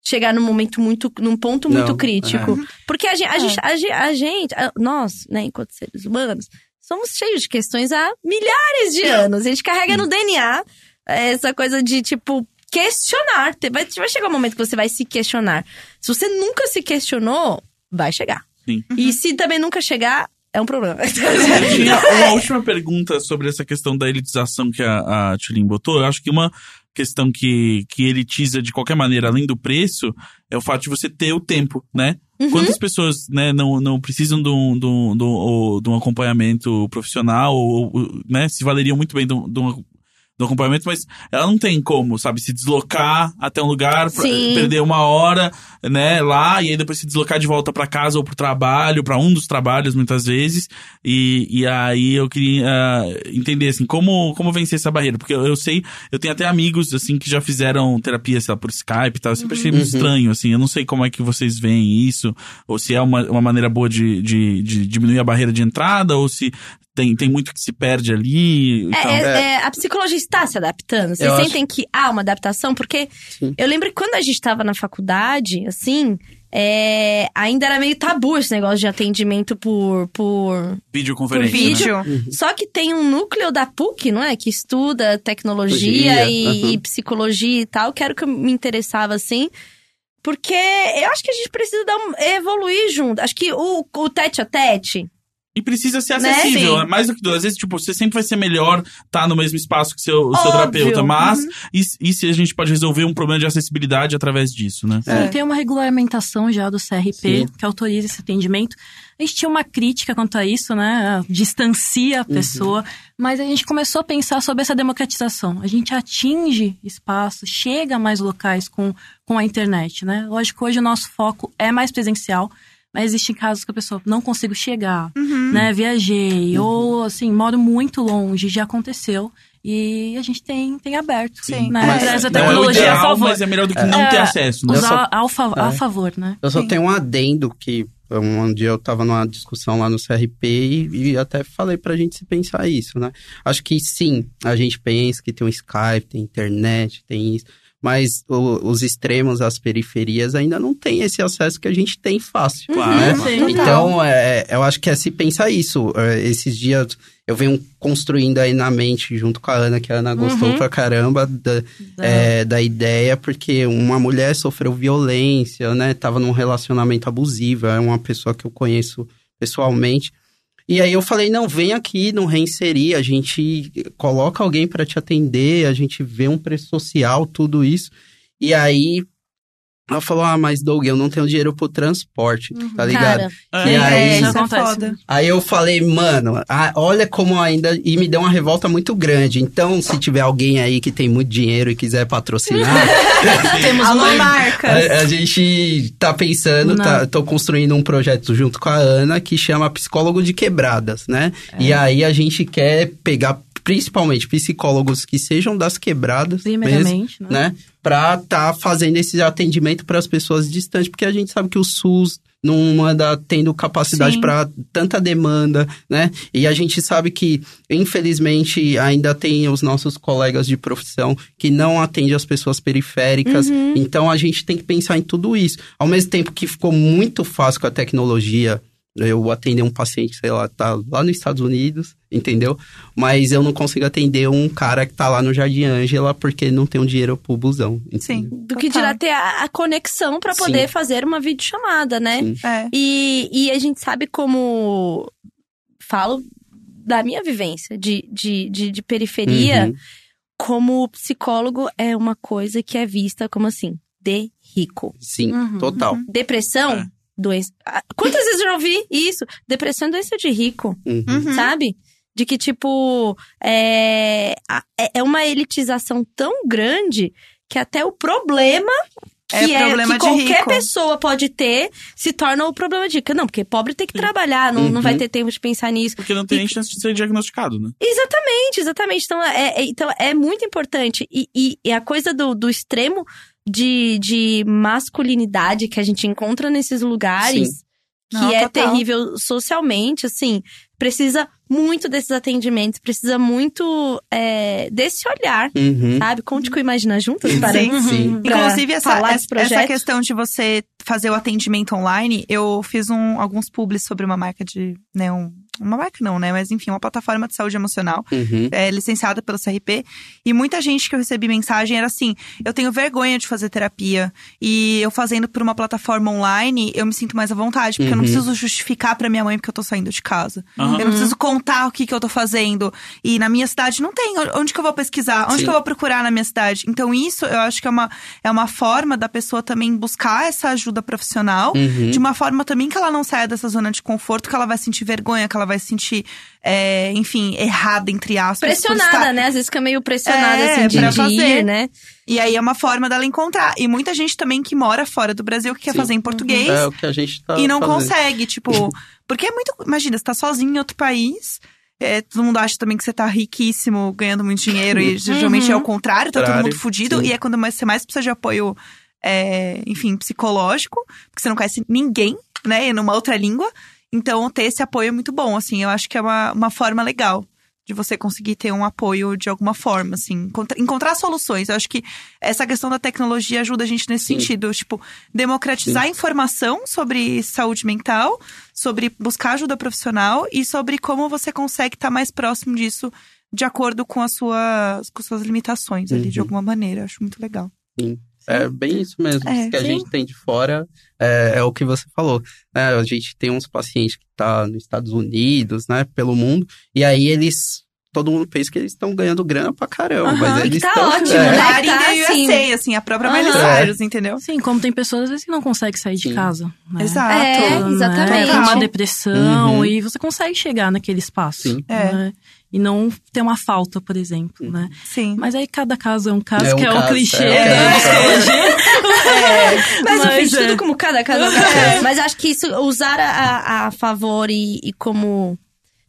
chegar num momento muito, num ponto Não, muito crítico. Porque a gente, a É. gente, a gente, a nós, né, enquanto seres humanos, somos cheios de questões há milhares de anos. A gente carrega no DNA essa coisa de, tipo, questionar. Te- Vai, vai chegar um momento que você vai se questionar. Se você nunca se questionou, vai chegar. Sim. E se também nunca chegar, é um problema. Eu tinha uma última pergunta sobre essa questão da elitização que a, a Tulin botou. Eu acho que uma questão que, que elitiza de qualquer maneira, além do preço, é o fato de você ter o tempo, né? Quantas pessoas né, não, não precisam de um, de, um, de, um, acompanhamento profissional, ou, ou, né, se valeriam muito bem de um, de um- do acompanhamento, mas ela não tem como, sabe, se deslocar até um lugar, pra- perder uma hora, né, lá, e aí depois se deslocar de volta pra casa ou pro trabalho, pra um dos trabalhos muitas vezes, e, e aí eu queria ah, entender, assim, como, como vencer essa barreira, porque eu, eu sei, eu tenho até amigos, assim, que já fizeram terapia, sei lá, por Skype e tal, eu sempre achei muito estranho, assim, eu não sei como é que vocês veem isso, ou se é uma, uma maneira boa de, de, de diminuir a barreira de entrada, ou se tem, tem muito que se perde ali e É, é- é, a psicologia está se adaptando. Vocês Eu acho- sentem que há uma adaptação? Porque Sim. eu lembro que quando a gente estava na faculdade, assim, é, ainda era meio tabu esse negócio de atendimento por, por, Videoconferência. por vídeo. né? Só que tem um núcleo da PUC, não é? Que estuda tecnologia e, aham. e psicologia e tal. Que era o que me interessava, assim. Porque eu acho que a gente precisa dar um- evoluir junto. Acho que o, o tete a tete. E precisa ser Né? acessível, né? mais do que duas. Às vezes, tipo, você sempre vai ser melhor estar no mesmo espaço que seu, o seu Óbvio. terapeuta, mas Uhum. e, e se a gente pode resolver um problema de acessibilidade através disso, né? É. Sim, tem uma regulamentação já do CRP Sim. que autoriza esse atendimento. A gente tinha uma crítica quanto a isso, né? Distancia a pessoa. Mas a gente começou a pensar sobre essa democratização. A gente atinge espaços, chega a mais locais com, com a internet, né? Lógico que hoje o nosso foco é mais presencial. Mas existem casos que a pessoa não consigo chegar, né? Viajei, ou assim, moro muito longe, já aconteceu. E a gente tem, tem aberto. Sim. Né? Mas Essa Não é o tecnologia a ideal, favor. mas é melhor do que não É, ter acesso, né? Usar ao fa- a É. favor, né? Eu só Sim. tenho um adendo que um, um dia eu tava numa discussão lá no CRP e, e até falei pra gente se pensar isso, né? Acho que sim, a gente pensa que tem um Skype, tem internet, tem isso, mas o- os extremos, as periferias ainda não tem esse acesso que a gente tem fácil. Claro, né? Sim. Então, é, eu acho que é se pensar isso. É, esses dias eu venho construindo aí na mente, junto com a Ana, que a Ana gostou Uhum. pra caramba da, é, da ideia, porque uma mulher sofreu violência, né? Tava num relacionamento abusivo, é uma pessoa que eu conheço pessoalmente. E aí eu falei, não, vem aqui no Reinserir, a gente coloca alguém para te atender, a gente vê um preço social, tudo isso. E aí ela falou, ah, mas Doug, eu não tenho dinheiro pro transporte, tá ligado? Cara, E É, aí- É, isso é acontece. foda. Aí eu falei, mano, ah, olha como ainda. E me deu uma revolta muito grande. Então, se tiver alguém aí que tem muito dinheiro e quiser patrocinar, Temos uma... marcas. a, a gente tá pensando, Não. tá, tô construindo um projeto junto com a Ana que chama Psicólogo de Quebradas, né? E aí a gente quer pegar principalmente psicólogos que sejam das quebradas, mesmo, né? né? Pra tá fazendo esse atendimento para as pessoas distantes, porque a gente sabe que o SUS não anda tendo capacidade para tanta demanda, né? E a gente sabe que, infelizmente, ainda tem os nossos colegas de profissão que não atendem as pessoas periféricas. Então a gente tem que pensar em tudo isso. Ao mesmo tempo que ficou muito fácil com a tecnologia, eu atender um paciente, sei lá, tá lá nos Estados Unidos, entendeu? Mas eu não consigo atender um cara que tá lá no Jardim Ângela porque não tem um dinheiro pro busão. entendeu? Sim. Do que dirá ter a, a conexão pra Sim. poder fazer uma videochamada, né? Sim. É. E, e a gente sabe como. Falo da minha vivência de, de, de, de periferia, Uhum. como psicólogo é uma coisa que é vista como assim, de rico. Sim, Uhum, total. Depressão, É. doença. Ah, Quantas vezes eu já ouvi isso? Depressão é doença de rico, Uhum. Uhum. sabe? De que, tipo, é, é- é uma elitização tão grande que até o problema É que, é, problema que de qualquer rico. pessoa pode ter se torna o problema de rico. Não, porque pobre tem que trabalhar, não, não vai Uhum. ter tempo de pensar nisso. Porque não tem nem chance de ser diagnosticado, né? Exatamente, exatamente. Então é, é- então, é muito importante. E, e- e a coisa do, do extremo de, de masculinidade que a gente encontra nesses lugares, Sim. que Não, é total. terrível socialmente, assim, precisa muito desses atendimentos, precisa muito é, desse olhar, Uhum. sabe? Conte com o Imagina Juntas, Sim. parece. Sim. pra Inclusive, essa, falar essa, desse projeto. essa questão de você fazer o atendimento online, eu fiz um, alguns publis sobre uma marca de. Né, um, uma marca não, né? Mas enfim, uma plataforma de saúde emocional, Uhum. é, licenciada pelo CRP. E muita gente que eu recebi mensagem era assim: eu tenho vergonha de fazer terapia. E eu fazendo por uma plataforma online, eu me sinto mais à vontade, porque eu não Uhum. preciso justificar pra minha mãe porque eu tô saindo de casa. Aham. Eu não preciso contar o que, que eu tô fazendo. E na minha cidade não tem. Onde que eu vou pesquisar? Onde Sim. que eu vou procurar na minha cidade? Então, isso eu acho que é uma, é uma forma da pessoa também buscar essa ajuda profissional. Uhum. De uma forma também que ela não saia dessa zona de conforto, que ela vai sentir vergonha, que ela vai se sentir, é, enfim, errada, entre aspas. Pressionada, estar- né? Às vezes fica meio pressionada, É, assim, de, pra de fazer. ir, né? E aí é uma forma dela encontrar. E muita gente também que mora fora do Brasil que quer Sim. fazer em português. É o que a gente tá e não fazendo. consegue, tipo. Porque é muito. Imagina, você tá sozinho em outro país. é, todo mundo acha também que você tá riquíssimo, ganhando muito dinheiro. E geralmente é o contrário, tá todo mundo fudido. sim. E é quando mais, você mais precisa de apoio, é, enfim, psicológico. Porque você não conhece ninguém, né? e Numa outra língua. Então, ter esse apoio é muito bom, assim. Eu acho que é uma, uma forma legal de você conseguir ter um apoio de alguma forma, assim. Encontra- encontrar soluções. Eu acho que essa questão da tecnologia ajuda a gente nesse Sim. sentido. Tipo, democratizar a informação sobre saúde mental, sobre buscar ajuda profissional e sobre como você consegue estar mais próximo disso de acordo com as suas, com suas limitações ali, de Uhum. alguma maneira. Eu acho muito legal. É bem isso mesmo. É, que a sim. gente tem de fora é, é o que você falou. né? a gente tem uns pacientes que tá nos Estados Unidos, né? Pelo mundo. E aí eles. Todo mundo pensa que eles estão ganhando grana pra caramba. Aham, mas e eles tá estão. ótimo, é, né? Darem tá, the assim. USA, assim, a própria Aham. Miley É. Cyrus, entendeu? Sim, como tem pessoas às vezes que não conseguem sair de Sim. casa. Né? Exato. É, Né? exatamente. Tem uma depressão Uhum. e você consegue chegar naquele espaço. Sim. É. né? E não ter uma falta, por exemplo, né? Sim. Mas aí cada caso é um caso, É um que é o caso, clichê é, da é. psicologia. Mas, Mas fiz é. tudo como cada caso. Mas acho que isso, usar a, a- favor e, e como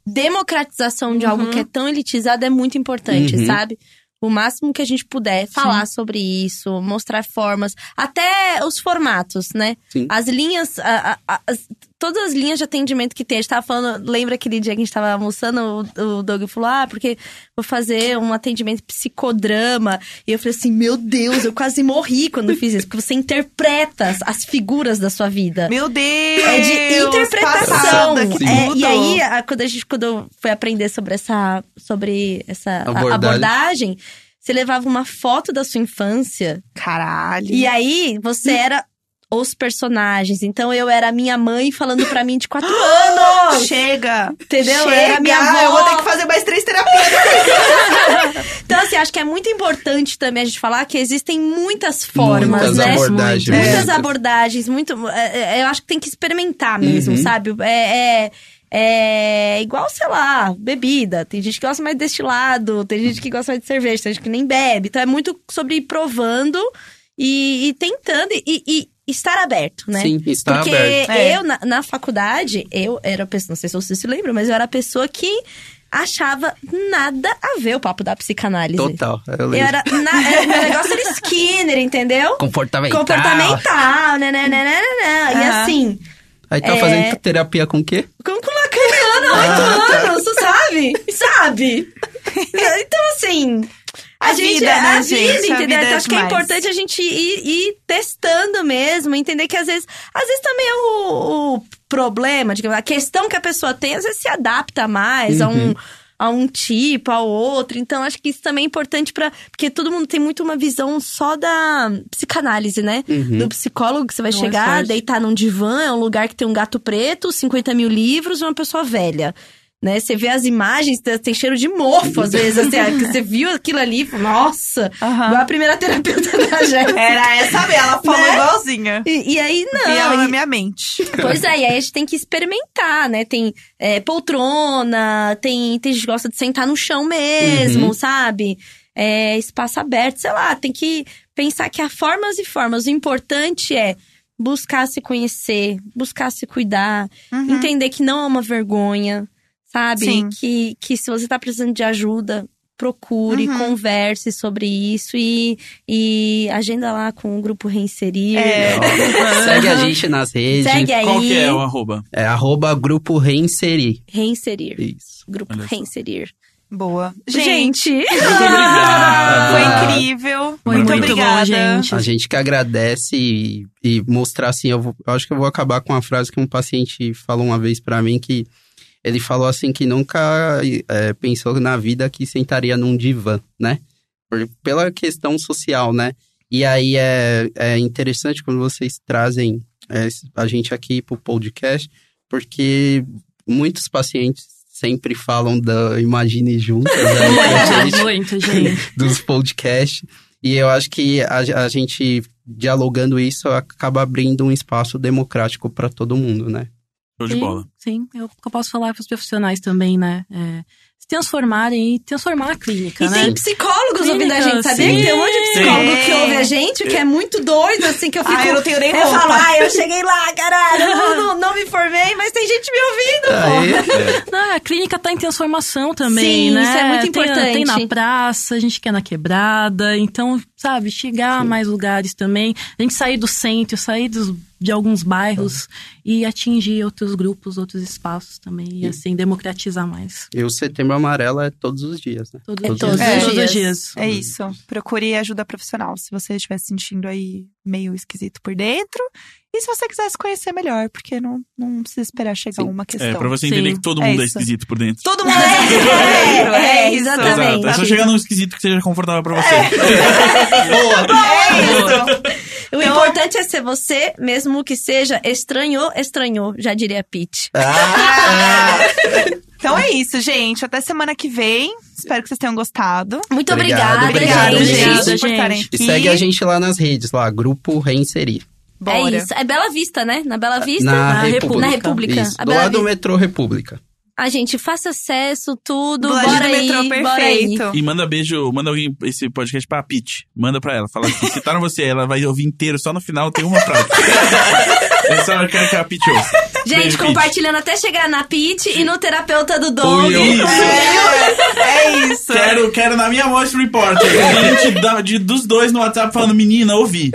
democratização de algo que é tão elitizado é muito importante, Uhum. sabe? O máximo que a gente puder falar sobre isso, mostrar formas, até os formatos, né? Sim. As linhas, a- a- a- as- todas as linhas de atendimento que tem. A gente tava falando, lembra aquele dia que a gente tava almoçando, o, o Doug falou, ah, porque vou fazer um atendimento psicodrama. E eu falei assim, meu Deus, eu quase morri quando eu fiz isso, porque você interpreta as, as figuras da sua vida. Meu Deus! É de interpretação. Passada, que É, e aí, a- quando a gente quando eu fui aprender sobre essa, sobre essa a- Abordagem. abordagem, você levava uma foto da sua infância Caralho. e aí você era os personagens. Então eu era a minha mãe falando pra mim de quatro anos. Chega! Entendeu? Chega! Era a minha avó. Eu vou ter que fazer mais três terapias. Então, assim, acho que é muito importante também a gente falar que existem muitas formas, Muitas né? abordagens. Muito. Muitas muitas. abordagens, muito. é, é, Eu acho que tem que experimentar mesmo, Uhum. sabe? É, é, é igual, sei lá, bebida. Tem gente que gosta mais de destilado, tem gente que gosta mais de cerveja, tem gente que nem bebe. Então é muito sobre ir provando e, e tentando e, e estar aberto, né? Sim, está Porque aberto. É. eu, na, na faculdade, eu era a pessoa, não sei se você se lembra, mas eu era a pessoa que achava nada a ver o papo da psicanálise. Total. Eu Eu lembro. era, na, era- meu negócio era Skinner, entendeu? Comportamental. Comportamental, né, né, né, né, né, né. E assim, Aí tá É. fazendo terapia com o quê? como com lacaniana, oito anos, tu sabe? Sabe? Então, assim. A, gente, vida, né, a gente? vida, A entendeu? vida é então, acho que é importante a gente ir, ir testando mesmo, entender que às vezes, às vezes também é o, o problema, digamos, a questão que a pessoa tem, às vezes se adapta mais a um a um tipo, ao outro. Então, acho que isso também é importante para Porque todo mundo tem muito uma visão só da psicanálise, né? Uhum. Do psicólogo que você vai Não é chegar, forte. deitar num divã, é um lugar que tem um gato preto, 50 mil livros e uma pessoa velha. Né? Você vê as imagens, tem- tem cheiro de mofo, às vezes. Assim, ah, você viu aquilo ali, nossa, igual a primeira terapeuta da Jéssica. Era essa mesmo, ela falou Né? igualzinha. E, e aí, não. e ela e- na minha mente. Pois é, e aí a gente tem que experimentar, né? Tem é, poltrona, tem, tem gente que gosta de sentar no chão mesmo, Uhum. sabe? É, espaço aberto, sei lá, tem que pensar que há formas e formas. O importante é buscar se conhecer, buscar se cuidar, Uhum. entender que não é uma vergonha, sabe? Sim. Que, que se você tá precisando de ajuda, procure, Uhum. converse sobre isso e, e agenda lá com o grupo Reinserir. É. Segue a gente nas redes. Segue aí. Qual que é o arroba? É arroba grupo reinserir. Reinserir. Isso. Grupo Olha. Reinserir. Boa. Gente, Gente, Muito foi incrível. Foi muito, muito bom, obrigada. gente. A gente que agradece e, e mostrar assim, eu, vou- eu acho que eu vou acabar com uma frase que um paciente falou uma vez pra mim que ele falou assim que nunca é, pensou na vida que sentaria num divã, né? Por- pela questão social, né? E aí é, é interessante quando vocês trazem é, a gente aqui pro podcast, porque muitos pacientes sempre falam da Imagine Juntas, né? gente Muito, gente. dos podcasts. E eu acho que a, a gente dialogando isso acaba abrindo um espaço democrático para todo mundo, né? Show de Sim, bola. Sim, eu, eu posso falar para os profissionais também, né? É, se transformarem e transformar a clínica, e né? tem psicólogos Clínica, ouvindo a gente, sabia? sim. Tem um monte de psicólogo Sim. que ouve a gente, que é muito doido, assim, que eu fico... Ah, eu não tenho nem Eu roupa. falo, ah, eu cheguei lá, caralho, eu não, não, não me formei, mas tem gente me ouvindo, pô. Não, a clínica tá em transformação também, Sim, né? isso é muito Tem- importante. Tem, na praça, a gente quer na quebrada, então, sabe, chegar a mais lugares também. A gente sair do centro, sair dos, de alguns bairros e atingir outros grupos, outros espaços também. E assim, democratizar mais. E o Setembro Amarelo é todos os dias, né? Todos, É os todos dias. os Todos dias. os dias. É isso. Procure ajuda profissional se você estiver se sentindo aí meio esquisito por dentro. E se você quiser se conhecer melhor, porque não, não precisa esperar chegar Sim. uma questão. É, pra você Sim. entender que todo É mundo é, isso. esquisito por dentro. Todo mundo é esquisito por dentro. É, É, exatamente. Exato. É só chegar num esquisito que seja confortável pra você. É isso. O importante é ser você, mesmo que seja estranhou, estranhou, já diria Pete. Ah, Então é isso, gente. Até semana que vem. Espero que vocês tenham gostado. Muito obrigada, obrigado, gente. gente. por estarem e aqui. segue a gente lá nas redes, lá, Grupo Reinserir. Bora. É isso. É Bela Vista, né? Na Bela Vista. Na, Na República. Na República. Isso, A do Bela lado do Vista. metrô República. A gente faça acesso, tudo. Bora do metrô, aí, bora aí. perfeito. E manda beijo, manda alguém esse podcast pra Pete. Manda pra ela. Fala assim, citaram você, ela vai ouvir inteiro, só no final tem uma frase. é só eu quero que a Pete ouça. Gente, Beijo, Pete. compartilhando até chegar na Pete e no terapeuta do Doug. Isso. É, é isso. Quero, quero na minha voice report. Gente da- de, dos dois no WhatsApp falando, menina, ouvi.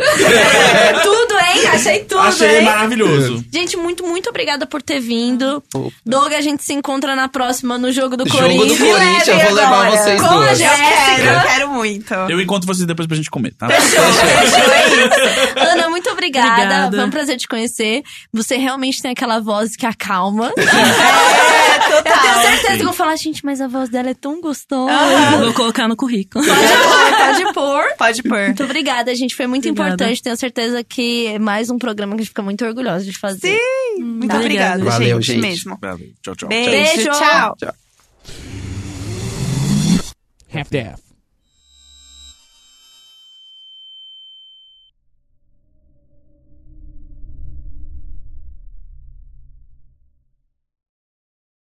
Tudo, hein? Achei tudo, Achei hein? maravilhoso. Gente, muito, muito obrigada por ter vindo. Doug, a gente se encontra na próxima no jogo do Jogo Corinthians. do Corinthians, eu vou levar agora. vocês Com duas. Eu quero, eu quero muito. Eu encontro vocês depois pra gente comer, tá? Fechou, fechou, é. Ana, muito obrigada. Obrigada. Foi um prazer te conhecer. Você realmente tem aquela voz que acalma. É, Eu tenho total. certeza que eu vou falar, gente, mas a voz dela é tão gostosa. Vou colocar no currículo. Pode pôr, pode pôr. Pode pôr. Muito obrigada, gente. Foi muito Obrigada. importante. Tenho certeza que é mais um programa que a gente fica muito orgulhosa de fazer. Sim, muito Obrigada. obrigada, Valeu, gente, gente. mesmo. Valeu. Tchau, tchau. Beijo, Beijo. tchau. half-daff.